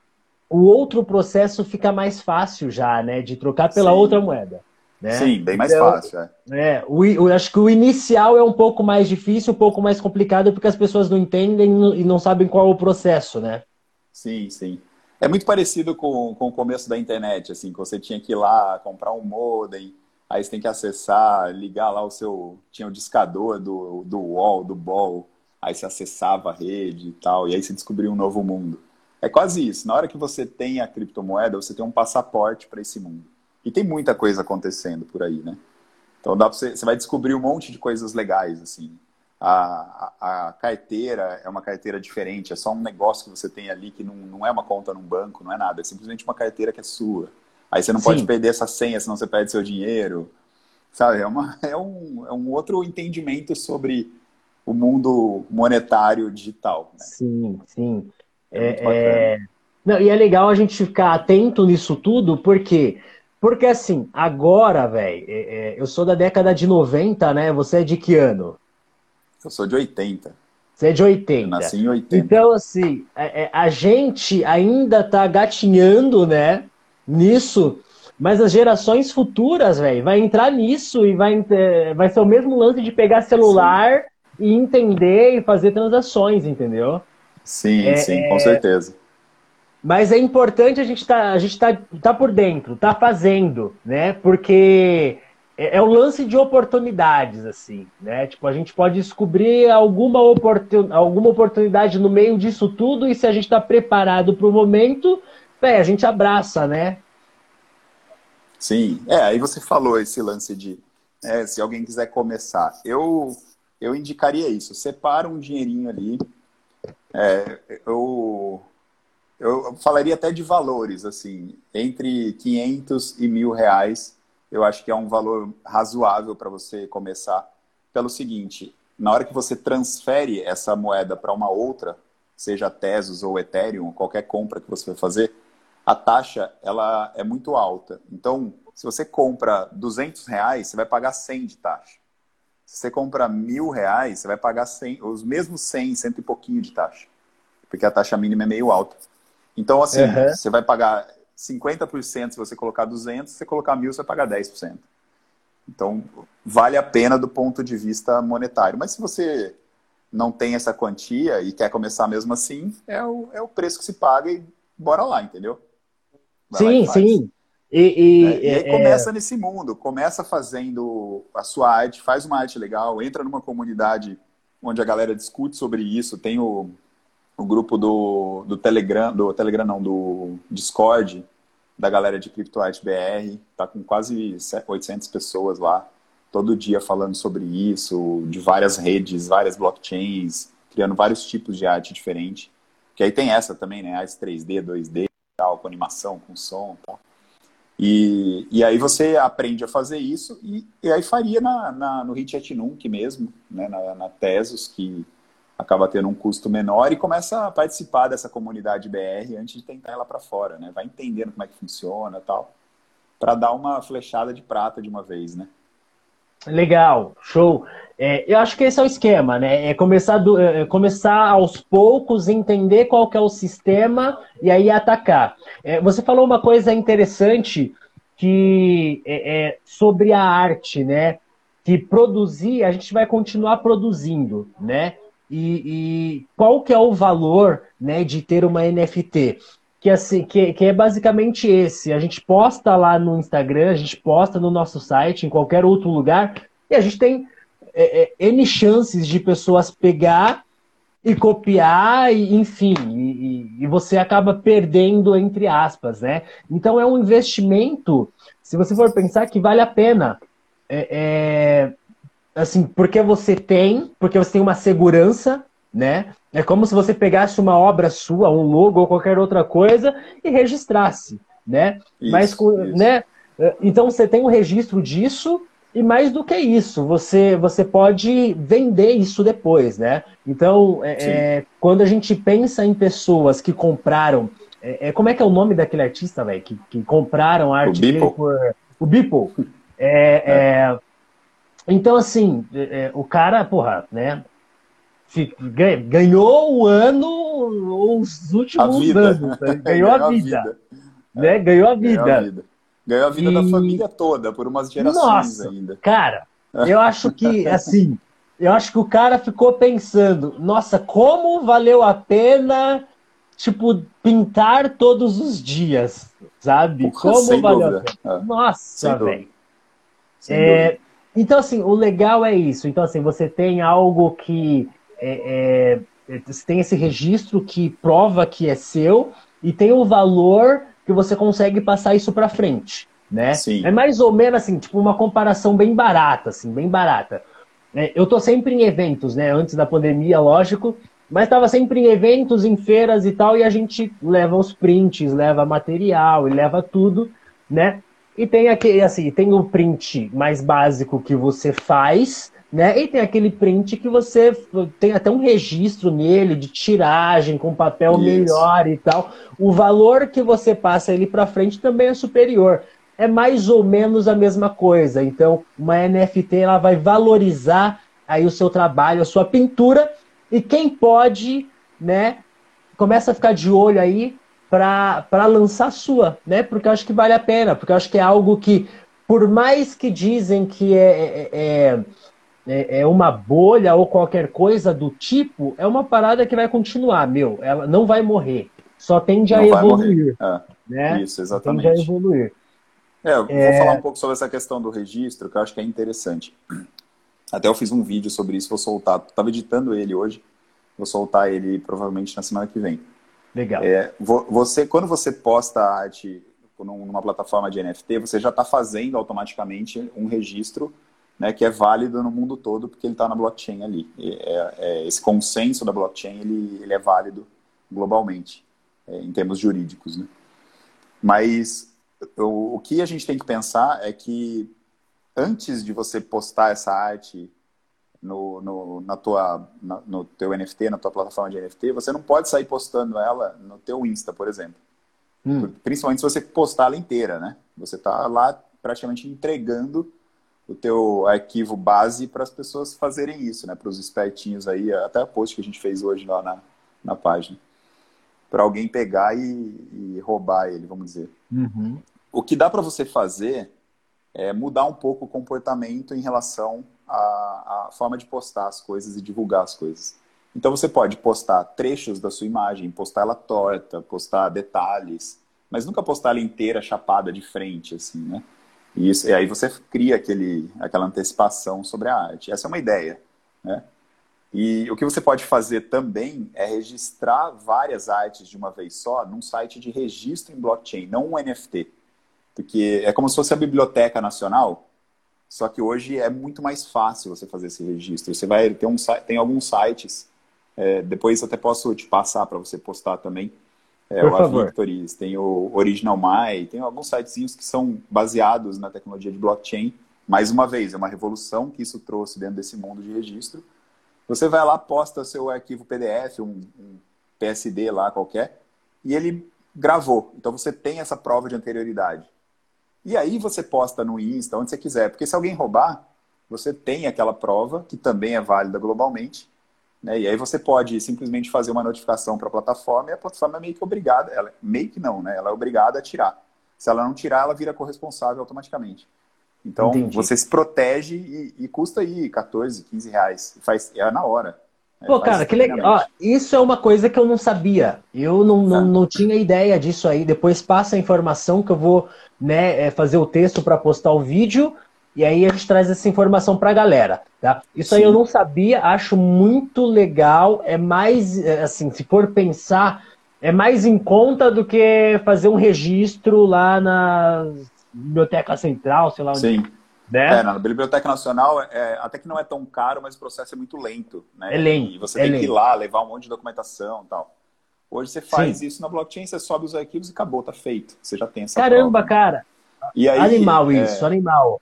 o outro processo fica mais fácil já, né? De trocar pela Sim. outra moeda. Né? Sim, bem mais então, fácil. É. é o, acho que o inicial é um pouco mais difícil, um pouco mais complicado, porque as pessoas não entendem e não sabem qual é o processo, né? Sim, sim. É muito parecido com, com o começo da internet, assim, que você tinha que ir lá comprar um modem, aí você tem que acessar, ligar lá o seu. Tinha o discador do, do wall, do ball, aí você acessava a rede e tal, e aí você descobriu um novo mundo. É quase isso. Na hora que você tem a criptomoeda, você tem um passaporte para esse mundo. E tem muita coisa acontecendo por aí, né? Então dá pra você, você vai descobrir um monte de coisas legais, assim a, a, a, carteira é uma carteira diferente, é só um negócio que você tem ali que não, não é uma conta num banco, não é nada, é simplesmente uma carteira que é sua. Aí você não Sim. pode perder essa senha, senão você perde seu dinheiro. Sabe? É, uma, é, um, é um outro entendimento sobre o mundo monetário digital. Né? Sim, sim. É, é... Não, e é legal a gente ficar atento nisso tudo, porque porque assim, agora, velho, é, é, eu sou da década de 90, né? Você é de que ano? Eu sou de 80. Você é de 80. Eu nasci em 80. Então, assim, a, é, a gente ainda tá gatinhando, né, nisso, mas as gerações futuras, velho, vai entrar nisso e vai, vai ser o mesmo lance de pegar celular sim. e entender e fazer transações, entendeu? Sim, é, sim, com certeza. Mas é importante a gente tá, a gente tá, tá por dentro, tá fazendo, né? Porque é, é o lance de oportunidades, assim, né? Tipo, a gente pode descobrir alguma, oportun, alguma oportunidade no meio disso tudo e se a gente está preparado para o momento, é, a gente abraça, né? Sim, é, aí você falou esse lance de é, se alguém quiser começar. Eu, eu indicaria isso, separa um dinheirinho ali. É, eu, eu falaria até de valores, assim, entre 500 e mil reais eu acho que é um valor razoável para você começar. Pelo seguinte, na hora que você transfere essa moeda para uma outra, seja Tesos ou Ethereum, qualquer compra que você vai fazer, a taxa ela é muito alta. Então, se você compra 200 reais, você vai pagar 100 de taxa. Se você compra mil reais, você vai pagar 100, os mesmos 100, cento e pouquinho de taxa. Porque a taxa mínima é meio alta. Então, assim, uhum. você vai pagar 50% se você colocar 200, se você colocar 1.000, você vai pagar 10%. Então, vale a pena do ponto de vista monetário. Mas se você não tem essa quantia e quer começar mesmo assim, é o, é o preço que se paga e bora lá, entendeu? Vai sim, sim. E, e, é, e aí é... começa nesse mundo, começa fazendo a sua arte, faz uma arte legal, entra numa comunidade onde a galera discute sobre isso, tem o, o grupo do, do Telegram, do Telegram não, do Discord, da galera de CryptoArt BR, tá com quase 800 pessoas lá, todo dia falando sobre isso, de várias redes, várias blockchains, criando vários tipos de arte diferente. Que aí tem essa também, né? Arte 3D, 2D, tal, com animação, com som, tal. E, e aí você aprende a fazer isso e, e aí faria na, na, no Hit Nunc mesmo, né, na, na Tesos, que acaba tendo um custo menor e começa a participar dessa comunidade BR antes de tentar ela para fora, né? Vai entendendo como é que funciona tal, para dar uma flechada de prata de uma vez, né? Legal, show. É, eu acho que esse é o esquema, né? É começar, do, é, é começar aos poucos, entender qual que é o sistema e aí atacar. É, você falou uma coisa interessante que é, é, sobre a arte, né? Que produzir, a gente vai continuar produzindo, né? E, e qual que é o valor né, de ter uma NFT? que, assim, que, que é basicamente esse. A gente posta lá no Instagram, a gente posta no nosso site, em qualquer outro lugar, e a gente tem é, é, N chances de pessoas pegar e copiar, e, enfim, e, e, você acaba perdendo, entre aspas, né? Então é um investimento, se você for pensar, que vale a pena. É, é, assim, porque você tem, porque você tem uma segurança, né? É como se você pegasse uma obra sua, um logo ou qualquer outra coisa e registrasse, né? Isso, Mas, isso. né? Então você tem um registro disso e mais do que isso, você, você pode vender isso depois, né? Então, é, é quando a gente pensa em pessoas que compraram, é, é como é que é o nome daquele artista, velho, que, que compraram a arte dele por o Beeple. É, é, então, assim, é, o cara, porra, né? ganhou o ano, os últimos anos. Né? Ganhou, a vida. vida. Né? Ganhou a vida. Ganhou a vida, Ganhou a vida e... da família toda, por umas gerações Nossa, ainda. Cara, eu acho que, assim, eu acho que o cara ficou pensando, nossa, como valeu a pena, tipo, pintar todos os dias, sabe? Como Sem valeu dúvida. a pena. É. Nossa, velho. É, então, assim, o legal é isso. Então, assim, você tem algo que é, é, você tem esse registro que prova que é seu e tem o valor que você consegue passar isso para frente, né? Sim. É mais ou menos assim, tipo uma comparação bem barata, assim, bem barata. É, eu tô sempre em eventos, né? Antes da pandemia, lógico, mas estava sempre em eventos, em feiras e tal, e a gente leva os prints, leva material e leva tudo, né? E tem aquele, assim, tem o print mais básico que você faz, né? E tem aquele print que você tem até um registro nele de tiragem com papel Isso. melhor e tal. O valor que você passa ele para frente também é superior. É mais ou menos a mesma coisa. Então, uma NFT ela vai valorizar aí o seu trabalho, a sua pintura e quem pode, né, começa a ficar de olho aí para lançar a sua, né? Porque eu acho que vale a pena, porque eu acho que é algo que, por mais que dizem que é, é, é é, é uma bolha ou qualquer coisa do tipo, é uma parada que vai continuar, meu. Ela não vai morrer. Só tende a evoluir. É, né? Isso, exatamente. Tende a evoluir. É, eu é... vou falar um pouco sobre essa questão do registro, que eu acho que é interessante. Até eu fiz um vídeo sobre isso, vou soltar. Estava editando ele hoje, vou soltar ele provavelmente na semana que vem. Legal. É, você, quando você posta arte numa plataforma de NFT, você já está fazendo automaticamente um registro né, que é válido no mundo todo porque ele está na blockchain ali. É, é, esse consenso da blockchain ele, ele é válido globalmente, é, em termos jurídicos. Né? Mas o, o que a gente tem que pensar é que antes de você postar essa arte no, no, na tua, na, no teu NFT, na tua plataforma de NFT, você não pode sair postando ela no teu Insta, por exemplo. Hum. Principalmente se você postar ela inteira, né? Você está lá praticamente entregando o teu arquivo base para as pessoas fazerem isso, né? Para os espertinhos aí, até a post que a gente fez hoje lá na, na página. Para alguém pegar e, e, roubar ele, vamos dizer. Uhum. O que dá para você fazer é mudar um pouco o comportamento em relação à, à forma de postar as coisas e divulgar as coisas. Então você pode postar trechos da sua imagem, postar ela torta, postar detalhes, mas nunca postar ela inteira chapada de frente, assim, né? E, isso, e aí você cria aquele, aquela antecipação sobre a arte. Essa é uma ideia. Né? E o que você pode fazer também é registrar várias artes de uma vez só num site de registro em blockchain, não um NFT. Porque é como se fosse a Biblioteca Nacional, só que hoje é muito mais fácil você fazer esse registro. Você vai ter um tem alguns sites, é, depois até posso te passar para você postar também, é, Por o favor. Victories, tem o Original My, tem alguns sitezinhos que são baseados na tecnologia de blockchain. Mais uma vez, é uma revolução que isso trouxe dentro desse mundo de registro. Você vai lá, posta seu arquivo PDF, um, um PSD lá qualquer, e ele gravou. Então você tem essa prova de anterioridade. E aí você posta no Insta, onde você quiser. Porque se alguém roubar, você tem aquela prova, que também é válida globalmente. Né? E aí você pode simplesmente fazer uma notificação para a plataforma e a plataforma é meio que obrigada, ela, meio que não, né? Ela é obrigada a tirar. Se ela não tirar, ela vira corresponsável automaticamente. Então, Entendi. você se protege e, e, custa aí 14, 15 reais. Faz, é na hora. Né? Pô, cara, que legal. isso é uma coisa que eu não sabia. Eu não, não, não tinha ideia disso aí. Depois passa a informação que eu vou né, é, fazer o texto para postar o vídeo. E aí a gente traz essa informação para a galera. Tá? Isso Sim. aí eu não sabia, acho muito legal. É mais, é, assim, se for pensar, é mais em conta do que fazer um registro lá na Biblioteca Central, sei lá onde. Sim. Né? É, na Biblioteca Nacional, é, até que não é tão caro, mas o processo é muito lento. Né? É lento. E você é tem lento. que ir lá, levar um monte de documentação e tal. Hoje você faz Sim. isso na blockchain, você sobe os arquivos e acabou, tá feito. Você já tem essa Caramba, prova. cara! E aí, animal é, isso, animal.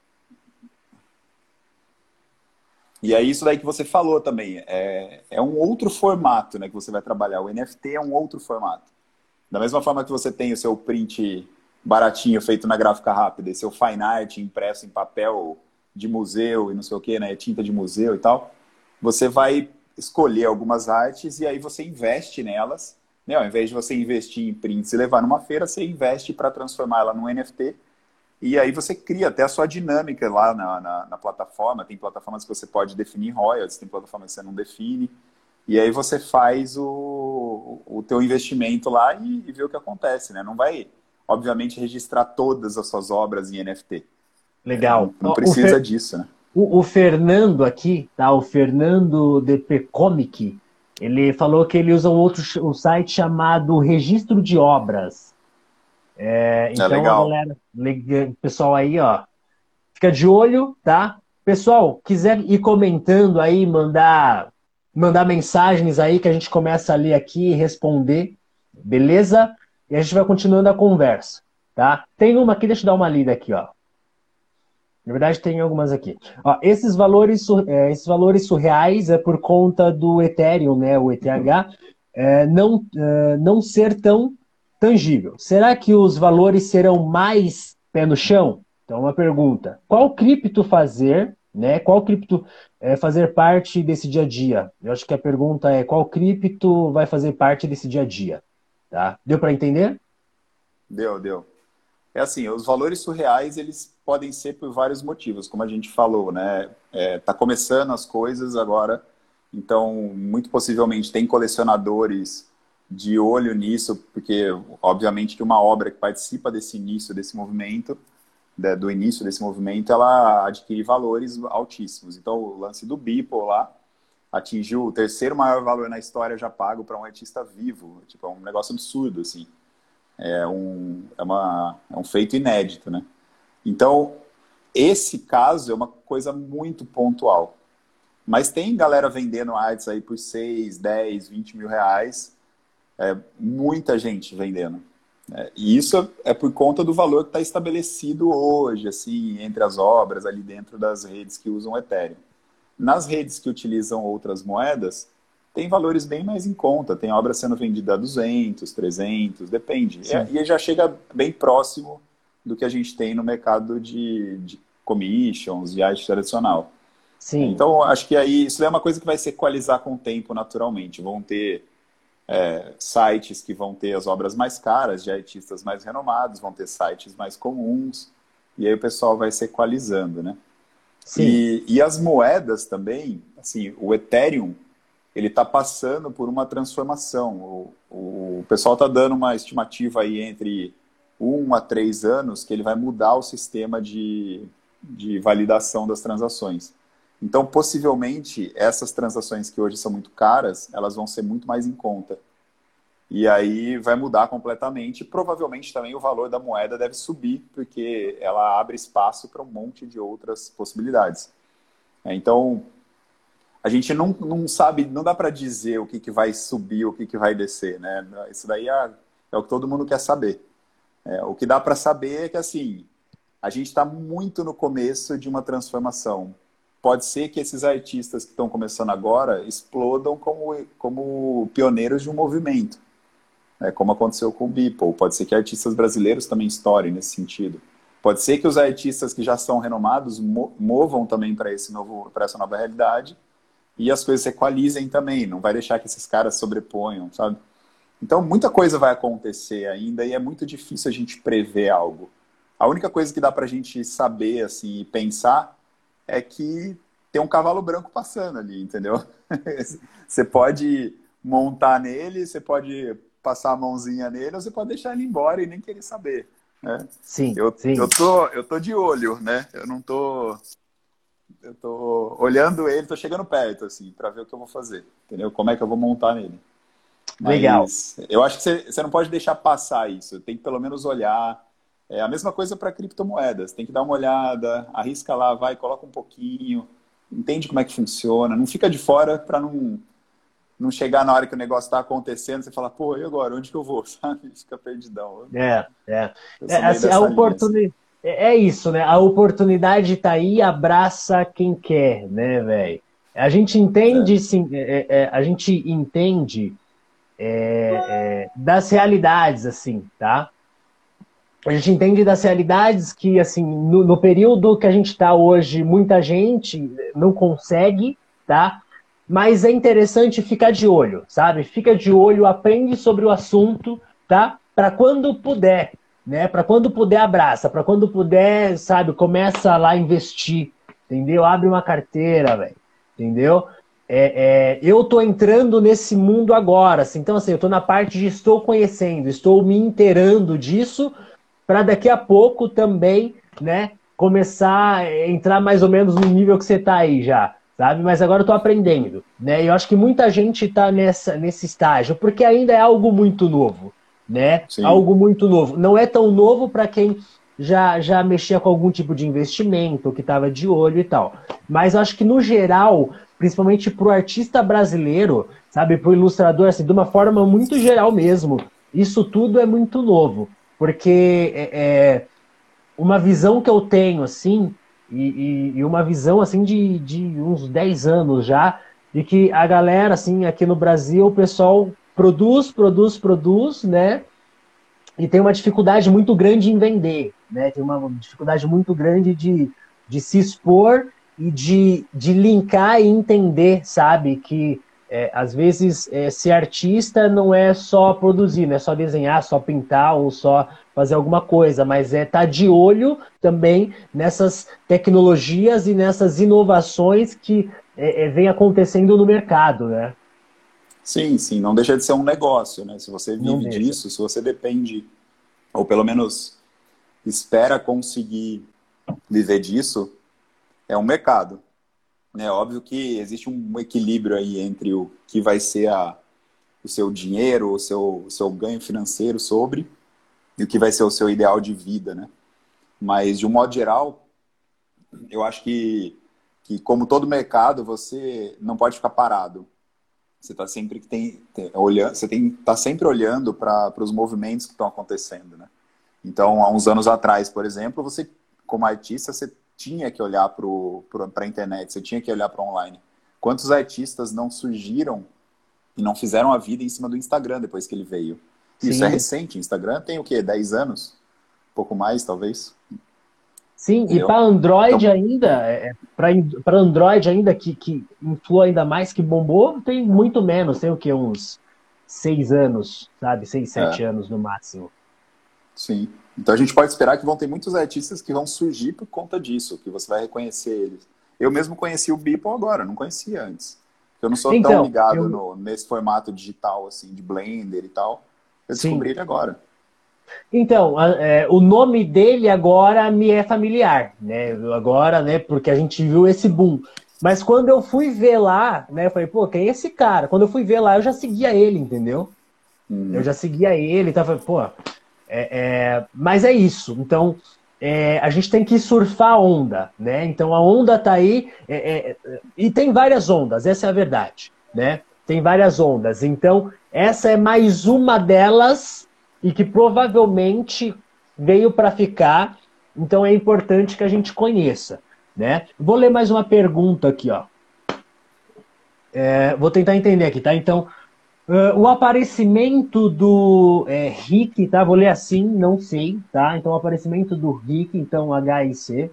E é isso daí que você falou também. É, é um outro formato né, que você vai trabalhar. O NFT é um outro formato. Da mesma forma que você tem o seu print baratinho feito na gráfica rápida, e seu fine art impresso em papel de museu e não sei o que, né, tinta de museu e tal, você vai escolher algumas artes e aí você investe nelas. Né? Ao invés de você investir em prints e levar numa feira, você investe para transformar ela num NFT. E aí você cria até a sua dinâmica lá na, na, na, plataforma. Tem plataformas que você pode definir royalties, tem plataformas que você não define. E aí você faz o, o teu investimento lá e, e vê o que acontece, né? Não vai obviamente, registrar todas as suas obras em NFT. Legal. Não, não precisa Fer... disso, né? O, o, Fernando aqui, tá? O Fernando DP Comic, ele falou que ele usa um outro um site chamado Registro de Obras. É, é então, é legal. galera, pessoal aí, ó, fica de olho, tá? Pessoal, quiser ir comentando aí, mandar mandar mensagens aí que a gente começa a ler aqui e responder, beleza? E a gente vai continuando a conversa, tá? Tem uma aqui, deixa eu dar uma lida aqui, ó. Na verdade, tem algumas aqui. Ó, esses, valores, é, esses valores surreais é por conta do Ethereum, né, o ETH, é, não, é, não ser tão tangível. Será que os valores serão mais pé no chão? Então, uma pergunta. Qual cripto fazer, né? Qual cripto é, fazer parte desse dia a dia? Eu acho que a pergunta é qual cripto vai fazer parte desse dia a dia? Tá? Deu para entender? Deu, deu. É assim, os valores surreais, eles podem ser por vários motivos, como a gente falou, né? É, tá começando as coisas agora, então, muito possivelmente tem colecionadores de olho nisso, porque, obviamente, que uma obra que participa desse início, desse movimento, do início desse movimento, ela adquire valores altíssimos. Então, o lance do Beeple lá, atingiu o terceiro maior valor na história já pago para um artista vivo. Tipo, é um negócio absurdo, assim. É um, é, uma, é um feito inédito, né? Então, esse caso é uma coisa muito pontual. Mas tem galera vendendo artes aí por 6, 10, 20 mil reais. É, muita gente vendendo. É, e isso é por conta do valor que está estabelecido hoje, assim, entre as obras ali dentro das redes que usam Ethereum. Nas redes que utilizam outras moedas, tem valores bem mais em conta. Tem obra sendo vendida a 200, 300, depende. E, e já chega bem próximo do que a gente tem no mercado de, de commissions e arte tradicional. Sim. Então, acho que aí isso é uma coisa que vai se equalizar com o tempo naturalmente. Vão ter é, sites que vão ter as obras mais caras de artistas mais renomados, vão ter sites mais comuns, e aí o pessoal vai se equalizando, né? E, e, as moedas também, assim, o Ethereum, ele está passando por uma transformação. O, o, o pessoal está dando uma estimativa aí entre um a três anos que ele vai mudar o sistema de, de validação das transações. Então, possivelmente, essas transações que hoje são muito caras, elas vão ser muito mais em conta. E aí vai mudar completamente. Provavelmente também o valor da moeda deve subir, porque ela abre espaço para um monte de outras possibilidades. É, então, a gente não, não sabe, não dá para dizer o que, que vai subir, o que, que vai descer. Né? Isso daí é, é o que todo mundo quer saber. É, o que dá para saber é que, assim, a gente está muito no começo de uma transformação. Pode ser que esses artistas que estão começando agora explodam como, como pioneiros de um movimento, né, como aconteceu com o Beeple. Pode ser que artistas brasileiros também estourem nesse sentido. Pode ser que os artistas que já são renomados movam também para esse novo, para essa nova realidade e as coisas se equalizem também. Não vai deixar que esses caras sobreponham, sabe? Então muita coisa vai acontecer ainda e é muito difícil a gente prever algo. A única coisa que dá para a gente saber assim e pensar é que tem um cavalo branco passando ali, entendeu? você pode montar nele, você pode passar a mãozinha nele, ou você pode deixar ele embora e nem querer saber. Né? Sim, eu, sim. Eu tô, eu tô de olho, né? Eu não tô. Eu tô olhando ele, tô chegando perto, assim, para ver o que eu vou fazer, entendeu? Como é que eu vou montar nele. Mas Legal. Eu acho que você, você não pode deixar passar isso. Tem que pelo menos olhar. É a mesma coisa para criptomoedas. Tem que dar uma olhada, arrisca lá, vai, coloca um pouquinho, entende como é que funciona. Não fica de fora para não não chegar na hora que o negócio está acontecendo, você fala, pô, e agora? Onde que eu vou? Sabe? Fica perdidão. É, é. é assim, a oportunidade. É, é isso, né? A oportunidade está aí, abraça quem quer, né, velho? A gente entende, é. sim, é, é, a gente entende é, das realidades, assim, tá? A gente entende das realidades que, assim, no, no período que a gente está hoje, muita gente não consegue, tá? Mas é interessante ficar de olho, sabe? Fica de olho, aprende sobre o assunto, tá? Para quando puder, né? Para quando puder abraça, para quando puder, sabe? Começa lá a investir, entendeu? Abre uma carteira, velho, entendeu? É, é, eu tô entrando nesse mundo agora, assim, então assim, eu tô na parte de estou conhecendo, estou me inteirando disso, para daqui a pouco também, né? Começar a entrar mais ou menos no nível que você tá aí já sabe? Mas agora eu estou aprendendo, né? E eu acho que muita gente está nessa nesse estágio porque ainda é algo muito novo, né? Sim. Algo muito novo. Não é tão novo para quem já já mexia com algum tipo de investimento, que estava de olho e tal. Mas eu acho que no geral, principalmente para o artista brasileiro, sabe, para o ilustrador, assim, de uma forma muito geral mesmo, isso tudo é muito novo, porque é, é uma visão que eu tenho assim e, e, e, uma visão assim de, de uns 10 anos já, de que a galera, assim, aqui no Brasil, o pessoal produz, produz, produz, né? E tem uma dificuldade muito grande em vender, né? Tem uma dificuldade muito grande de, de se expor e de, de linkar e entender, sabe? Que é, às vezes é, ser artista não é só produzir, não é só desenhar, só pintar ou só fazer alguma coisa, mas é estar tá de olho também nessas tecnologias e nessas inovações que é, é, vem acontecendo no mercado, né? Sim, sim, não deixa de ser um negócio, né? Se você vive disso, se você depende, ou pelo menos espera conseguir viver disso, é um mercado. É óbvio que existe um equilíbrio aí entre o que vai ser a, o seu dinheiro, o seu, o seu ganho financeiro sobre e o que vai ser o seu ideal de vida, né? Mas, de um modo geral, eu acho que, que como todo mercado, você não pode ficar parado. Você está sempre tem, tem, olhando, você tem tá sempre olhando para os movimentos que estão acontecendo, né? Então, há uns anos atrás, por exemplo, você como artista, você tinha que olhar para a internet, você tinha que olhar para online. Quantos artistas não surgiram e não fizeram a vida em cima do Instagram depois que ele veio? Sim. Isso é recente. Instagram tem o quê? 10 anos? Um pouco mais, talvez. Sim, Entendeu? e para Android então... ainda, é, para Android ainda, que, que influa ainda mais, que bombou, tem muito menos. Tem o quê? Uns 6 anos, sabe? 6, 7 é. anos no máximo. Sim. Então a gente pode esperar que vão ter muitos artistas que vão surgir por conta disso, que você vai reconhecer eles. Eu mesmo conheci o Beeple agora, não conhecia antes. Eu não sou então, tão ligado eu... no, nesse formato digital, assim, de Blender e tal. Eu descobri Sim. ele agora. Então, é, o nome dele agora me é familiar, né? Agora, né? Porque a gente viu esse boom. Mas quando eu fui ver lá, né? Eu falei, pô, quem é esse cara? Quando eu fui ver lá, eu já seguia ele, entendeu? Hum. Eu já seguia ele, tava, pô, é, é, mas é isso. Então, é, a gente tem que surfar a onda, né? Então, a onda está aí é, é, e tem várias ondas, essa é a verdade, né? Tem várias ondas. Então, essa é mais uma delas e que provavelmente veio para ficar, então é importante que a gente conheça. Né? Vou ler mais uma pergunta aqui, ó. É, vou tentar entender aqui, tá? Então, uh, o aparecimento do é, RIC, tá? Vou ler assim, não sei, tá? Então, o aparecimento do RIC, então HIC,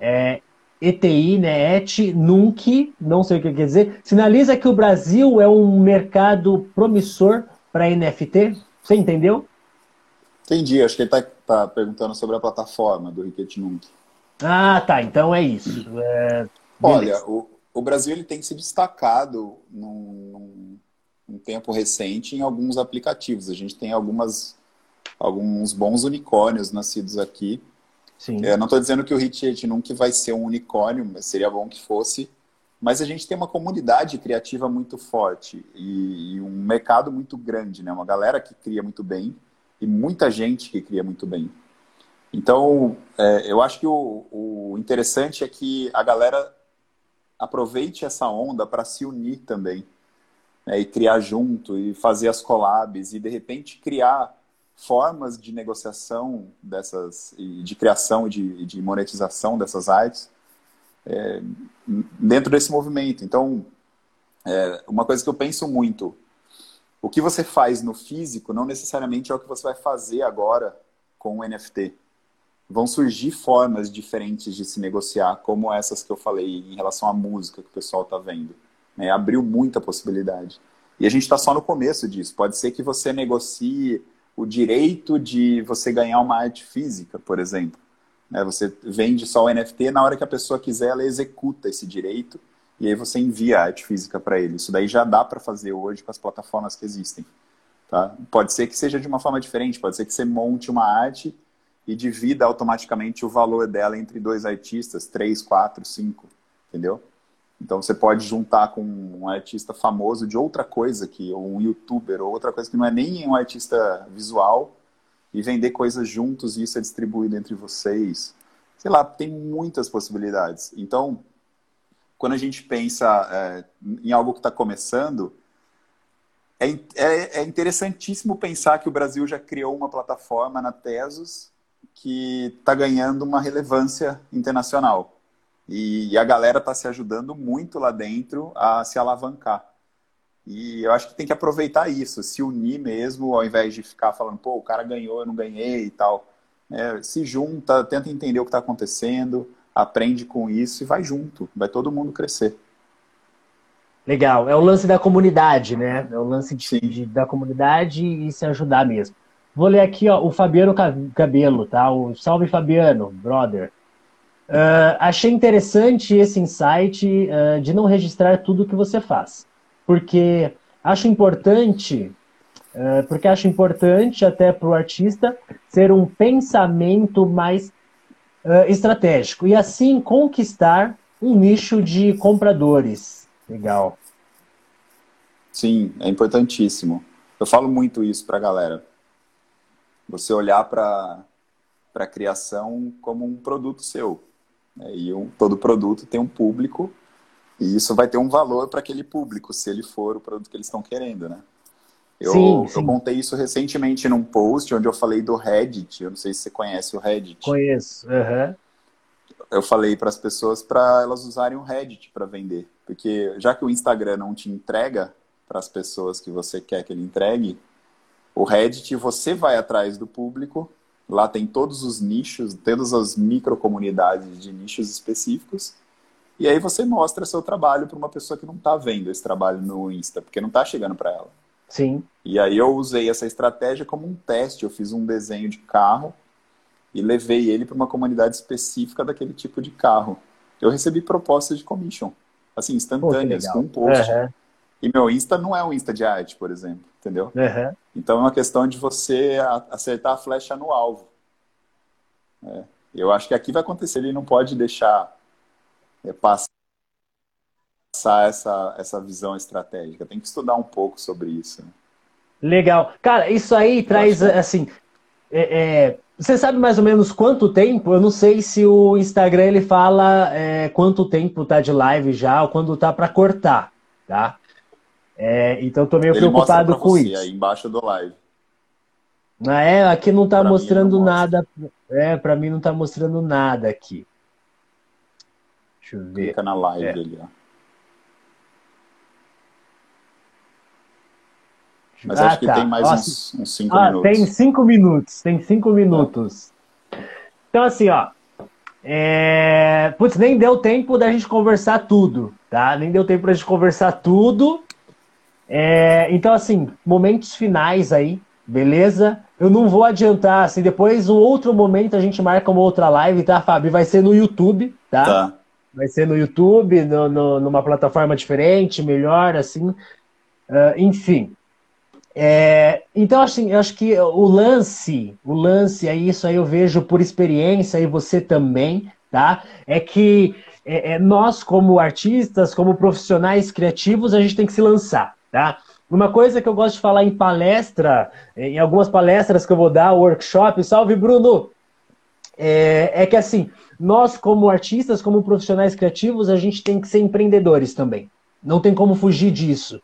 é, ETI, né? ET, NUNC, não sei o que quer dizer, sinaliza que o Brasil é um mercado promissor para NFT? Você entendeu? Entendi, acho que ele está tá perguntando sobre a plataforma do Ricket Nunc. Ah, tá, então é isso. É... Olha, o, o Brasil ele tem se destacado num, num, tempo recente em alguns aplicativos. A gente tem algumas, alguns bons unicórnios nascidos aqui. Sim. É, não estou dizendo que o Hit nunca vai ser um unicórnio, mas seria bom que fosse. Mas a gente tem uma comunidade criativa muito forte e, e, um mercado muito grande, né? Uma galera que cria muito bem e muita gente que cria muito bem. Então, é, eu acho que o, o, interessante é que a galera aproveite essa onda para se unir também né? e criar junto e fazer as collabs e de repente criar formas de negociação dessas, de criação e de, de monetização dessas artes é, dentro desse movimento. Então, é, uma coisa que eu penso muito, o que você faz no físico não necessariamente é o que você vai fazer agora com o NFT. Vão surgir formas diferentes de se negociar, como essas que eu falei em relação à música que o pessoal está vendo. Né? Abriu muita possibilidade. E a gente está só no começo disso. Pode ser que você negocie o direito de você ganhar uma arte física, por exemplo. Né? Você vende só o NFT, na hora que a pessoa quiser, ela executa esse direito e aí você envia a arte física para ele. Isso daí já dá para fazer hoje com as plataformas que existem. Tá? Pode ser que seja de uma forma diferente, pode ser que você monte uma arte e divida automaticamente o valor dela entre dois artistas, três, quatro, cinco, entendeu? Então você pode juntar com um artista famoso de outra coisa que ou um youtuber ou outra coisa que não é nem um artista visual e vender coisas juntos e isso é distribuído entre vocês. Sei lá, tem muitas possibilidades. Então, quando a gente pensa é, em algo que está começando, é, é, é, interessantíssimo pensar que o Brasil já criou uma plataforma na Tesos que está ganhando uma relevância internacional. E, e a galera está se ajudando muito lá dentro a se alavancar. E eu acho que tem que aproveitar isso, se unir mesmo, ao invés de ficar falando, pô, o cara ganhou, eu não ganhei e tal. É, se junta, tenta entender o que está acontecendo, aprende com isso e vai junto, vai todo mundo crescer. Legal, é o lance da comunidade, né? É o lance de, de, da comunidade e se ajudar mesmo. Vou ler aqui ó, o Fabiano Cabelo, tá? O Salve Fabiano, brother. Uh, achei interessante esse insight uh, de não registrar tudo que você faz, porque acho importante, uh, porque acho importante até para o artista ser um pensamento mais estratégico e assim conquistar um nicho de compradores. Legal. Sim, é importantíssimo. Eu falo muito isso para a galera. Você olhar para a criação como um produto seu? E um, todo produto tem um público e isso vai ter um valor para aquele público, se ele for o produto que eles estão querendo, né? Eu, sim, sim. eu contei isso recentemente num post onde eu falei do Reddit. Eu não sei se você conhece o Reddit. Conheço. Uhum. Eu falei para as pessoas para elas usarem o Reddit para vender, porque já que o Instagram não te entrega para as pessoas que você quer que ele entregue, o Reddit você vai atrás do público Lá tem todos os nichos, todas as microcomunidades de nichos específicos. E aí você mostra seu trabalho para uma pessoa que não está vendo esse trabalho no Insta, porque não está chegando para ela. Sim. E aí eu usei essa estratégia como um teste. Eu fiz um desenho de carro e levei ele para uma comunidade específica daquele tipo de carro. Eu recebi propostas de commission, assim, instantâneas, com um post. Uhum. E meu Insta não é um Insta de arte, por exemplo, entendeu? Uhum. Então é uma questão de você acertar a flecha no alvo. É. Eu acho que aqui vai acontecer, ele não pode deixar é, passar essa, essa visão estratégica. Tem que estudar um pouco sobre isso. Né? Legal. Cara, isso aí traz, assim, é, é, você sabe mais ou menos quanto tempo? Eu não sei se o Instagram ele fala é, quanto tempo tá de live já ou quando tá para cortar, tá? É, então estou meio Ele preocupado com você, isso. Aí embaixo do live. Ah, é, aqui não tá pra mostrando não nada. É, pra mim não tá mostrando nada aqui. Deixa eu ver. Fica na live é. ali, ó. Mas ah, acho que tá. tem mais uns, uns cinco ah, minutos. Tem cinco minutos, tem cinco minutos. Então, assim, ó. É... Putz, nem deu tempo da gente conversar tudo, tá? Nem deu tempo da gente conversar tudo. É... Então, assim, momentos finais aí, beleza? Eu não vou adiantar, assim, depois, um outro momento, a gente marca uma outra live, tá, Fábio? Vai ser no YouTube, tá? Tá. Vai ser no YouTube, no, no, numa plataforma diferente, melhor, assim. Uh, enfim, é, então, assim, eu acho que o lance, o lance, é isso aí eu vejo por experiência, e você também, tá? É que é, é, nós, como artistas, como profissionais criativos, a gente tem que se lançar, tá? Uma coisa que eu gosto de falar em palestra, em algumas palestras que eu vou dar, workshop, salve Bruno! É, é que assim, nós como artistas, como profissionais criativos, a gente tem que ser empreendedores também. Não tem como fugir disso.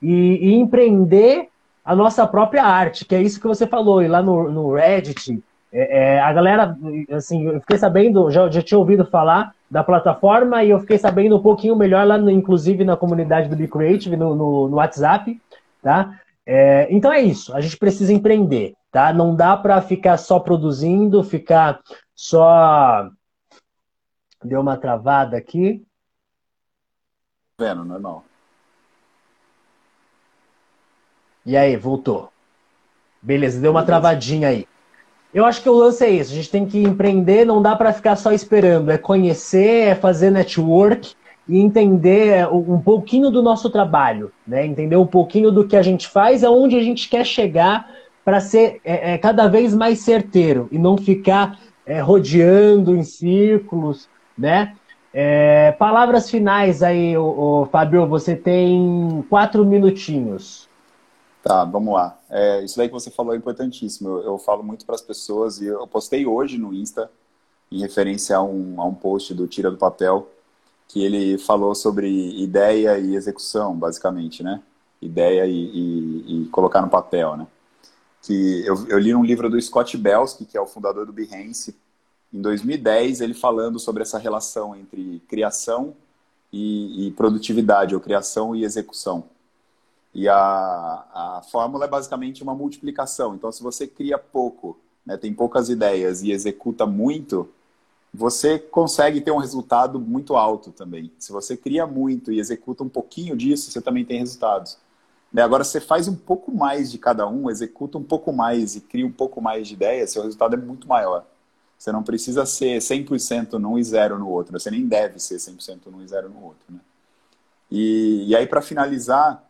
E, e empreender a nossa própria arte, que é isso que você falou, e lá no, no Reddit, é, é, a galera, assim, eu fiquei sabendo, já, já tinha ouvido falar da plataforma e eu fiquei sabendo um pouquinho melhor lá, no, inclusive na comunidade do Be Creative, no, no, no WhatsApp, tá? É, então é isso, a gente precisa empreender, tá? Não dá para ficar só produzindo, ficar só. Deu uma travada aqui. Vendo, normal. E aí, voltou. Beleza, deu uma travadinha aí. Eu acho que o lance é isso. A gente tem que empreender, não dá para ficar só esperando. É conhecer, é fazer network e entender um pouquinho do nosso trabalho, né? Entender um pouquinho do que a gente faz, aonde a gente quer chegar para ser é, é, cada vez mais certeiro e não ficar é, rodeando em círculos, né? É, palavras finais aí, o, Fabio. Você tem quatro minutinhos. Tá, vamos lá. É, isso daí que você falou é importantíssimo. Eu, eu falo muito para as pessoas e eu postei hoje no Insta, em referência a um, a um post do Tira do Papel, que ele falou sobre ideia e execução, basicamente, né? Ideia e, e, e colocar no papel, né? Que eu, eu, li um livro do Scott Belsky, que é o fundador do Behance, em 2010, ele falando sobre essa relação entre criação e, e produtividade, ou criação e execução. E a, a fórmula é basicamente uma multiplicação. Então, se você cria pouco, né, tem poucas ideias e executa muito, você consegue ter um resultado muito alto também. Se você cria muito e executa um pouquinho disso, você também tem resultados. Né? Agora, você faz um pouco mais de cada um, executa um pouco mais e cria um pouco mais de ideias, seu resultado é muito maior. Você não precisa ser 100% num e zero no outro. Você nem deve ser 100% num e zero no outro. Né? E, e aí, para finalizar,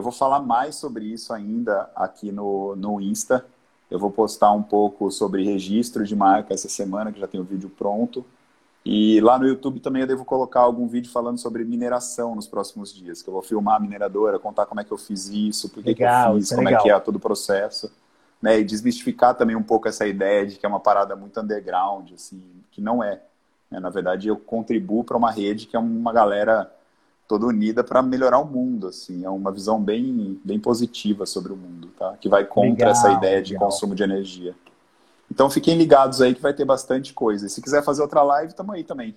eu vou falar mais sobre isso ainda aqui no, no Insta. Eu vou postar um pouco sobre registro de marca essa semana, que já tem o vídeo pronto. E lá no YouTube também eu devo colocar algum vídeo falando sobre mineração nos próximos dias, que eu vou filmar a mineradora, contar como é que eu fiz isso, por que, que eu fiz, é como legal. é que é todo o processo. Né? E desmistificar também um pouco essa ideia de que é uma parada muito underground, assim, que não é. Né? Na verdade, eu contribuo para uma rede que é uma galera toda unida para melhorar o mundo, assim, é uma visão bem, bem positiva sobre o mundo, tá? Que vai contra legal, essa ideia de legal. consumo de energia. Então fiquem ligados aí que vai ter bastante coisa. E se quiser fazer outra live, estamos aí também.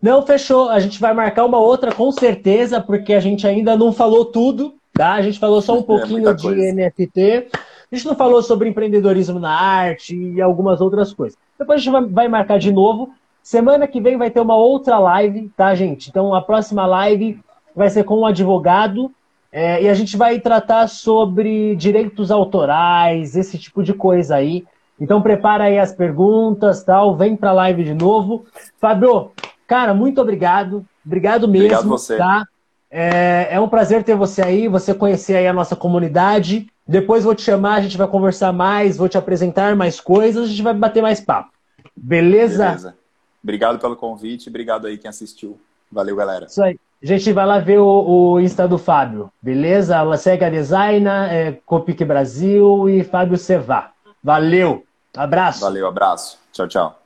Não, fechou. A gente vai marcar uma outra com certeza, porque a gente ainda não falou tudo, tá? A gente falou só um é pouquinho é de NFT. A gente não falou sobre empreendedorismo na arte e algumas outras coisas. Depois a gente vai marcar de novo. Semana que vem vai ter uma outra live, tá, gente? Então a próxima live vai ser com um advogado é, e a gente vai tratar sobre direitos autorais, esse tipo de coisa aí. Então prepara aí as perguntas, tal, vem para a live de novo. Fabio, cara, muito obrigado. Obrigado mesmo. Obrigado você. Tá? É, é um prazer ter você aí, você conhecer aí a nossa comunidade. Depois vou te chamar, a gente vai conversar mais, vou te apresentar mais coisas, a gente vai bater mais papo. Beleza? Beleza. Obrigado pelo convite, obrigado aí quem assistiu. Valeu, galera. Isso aí. A gente vai lá ver o, o Insta do Fábio, beleza? Ela segue a Designa, é, Copic Brasil e Fábio Cevá. Valeu, abraço. Valeu, abraço. Tchau, tchau.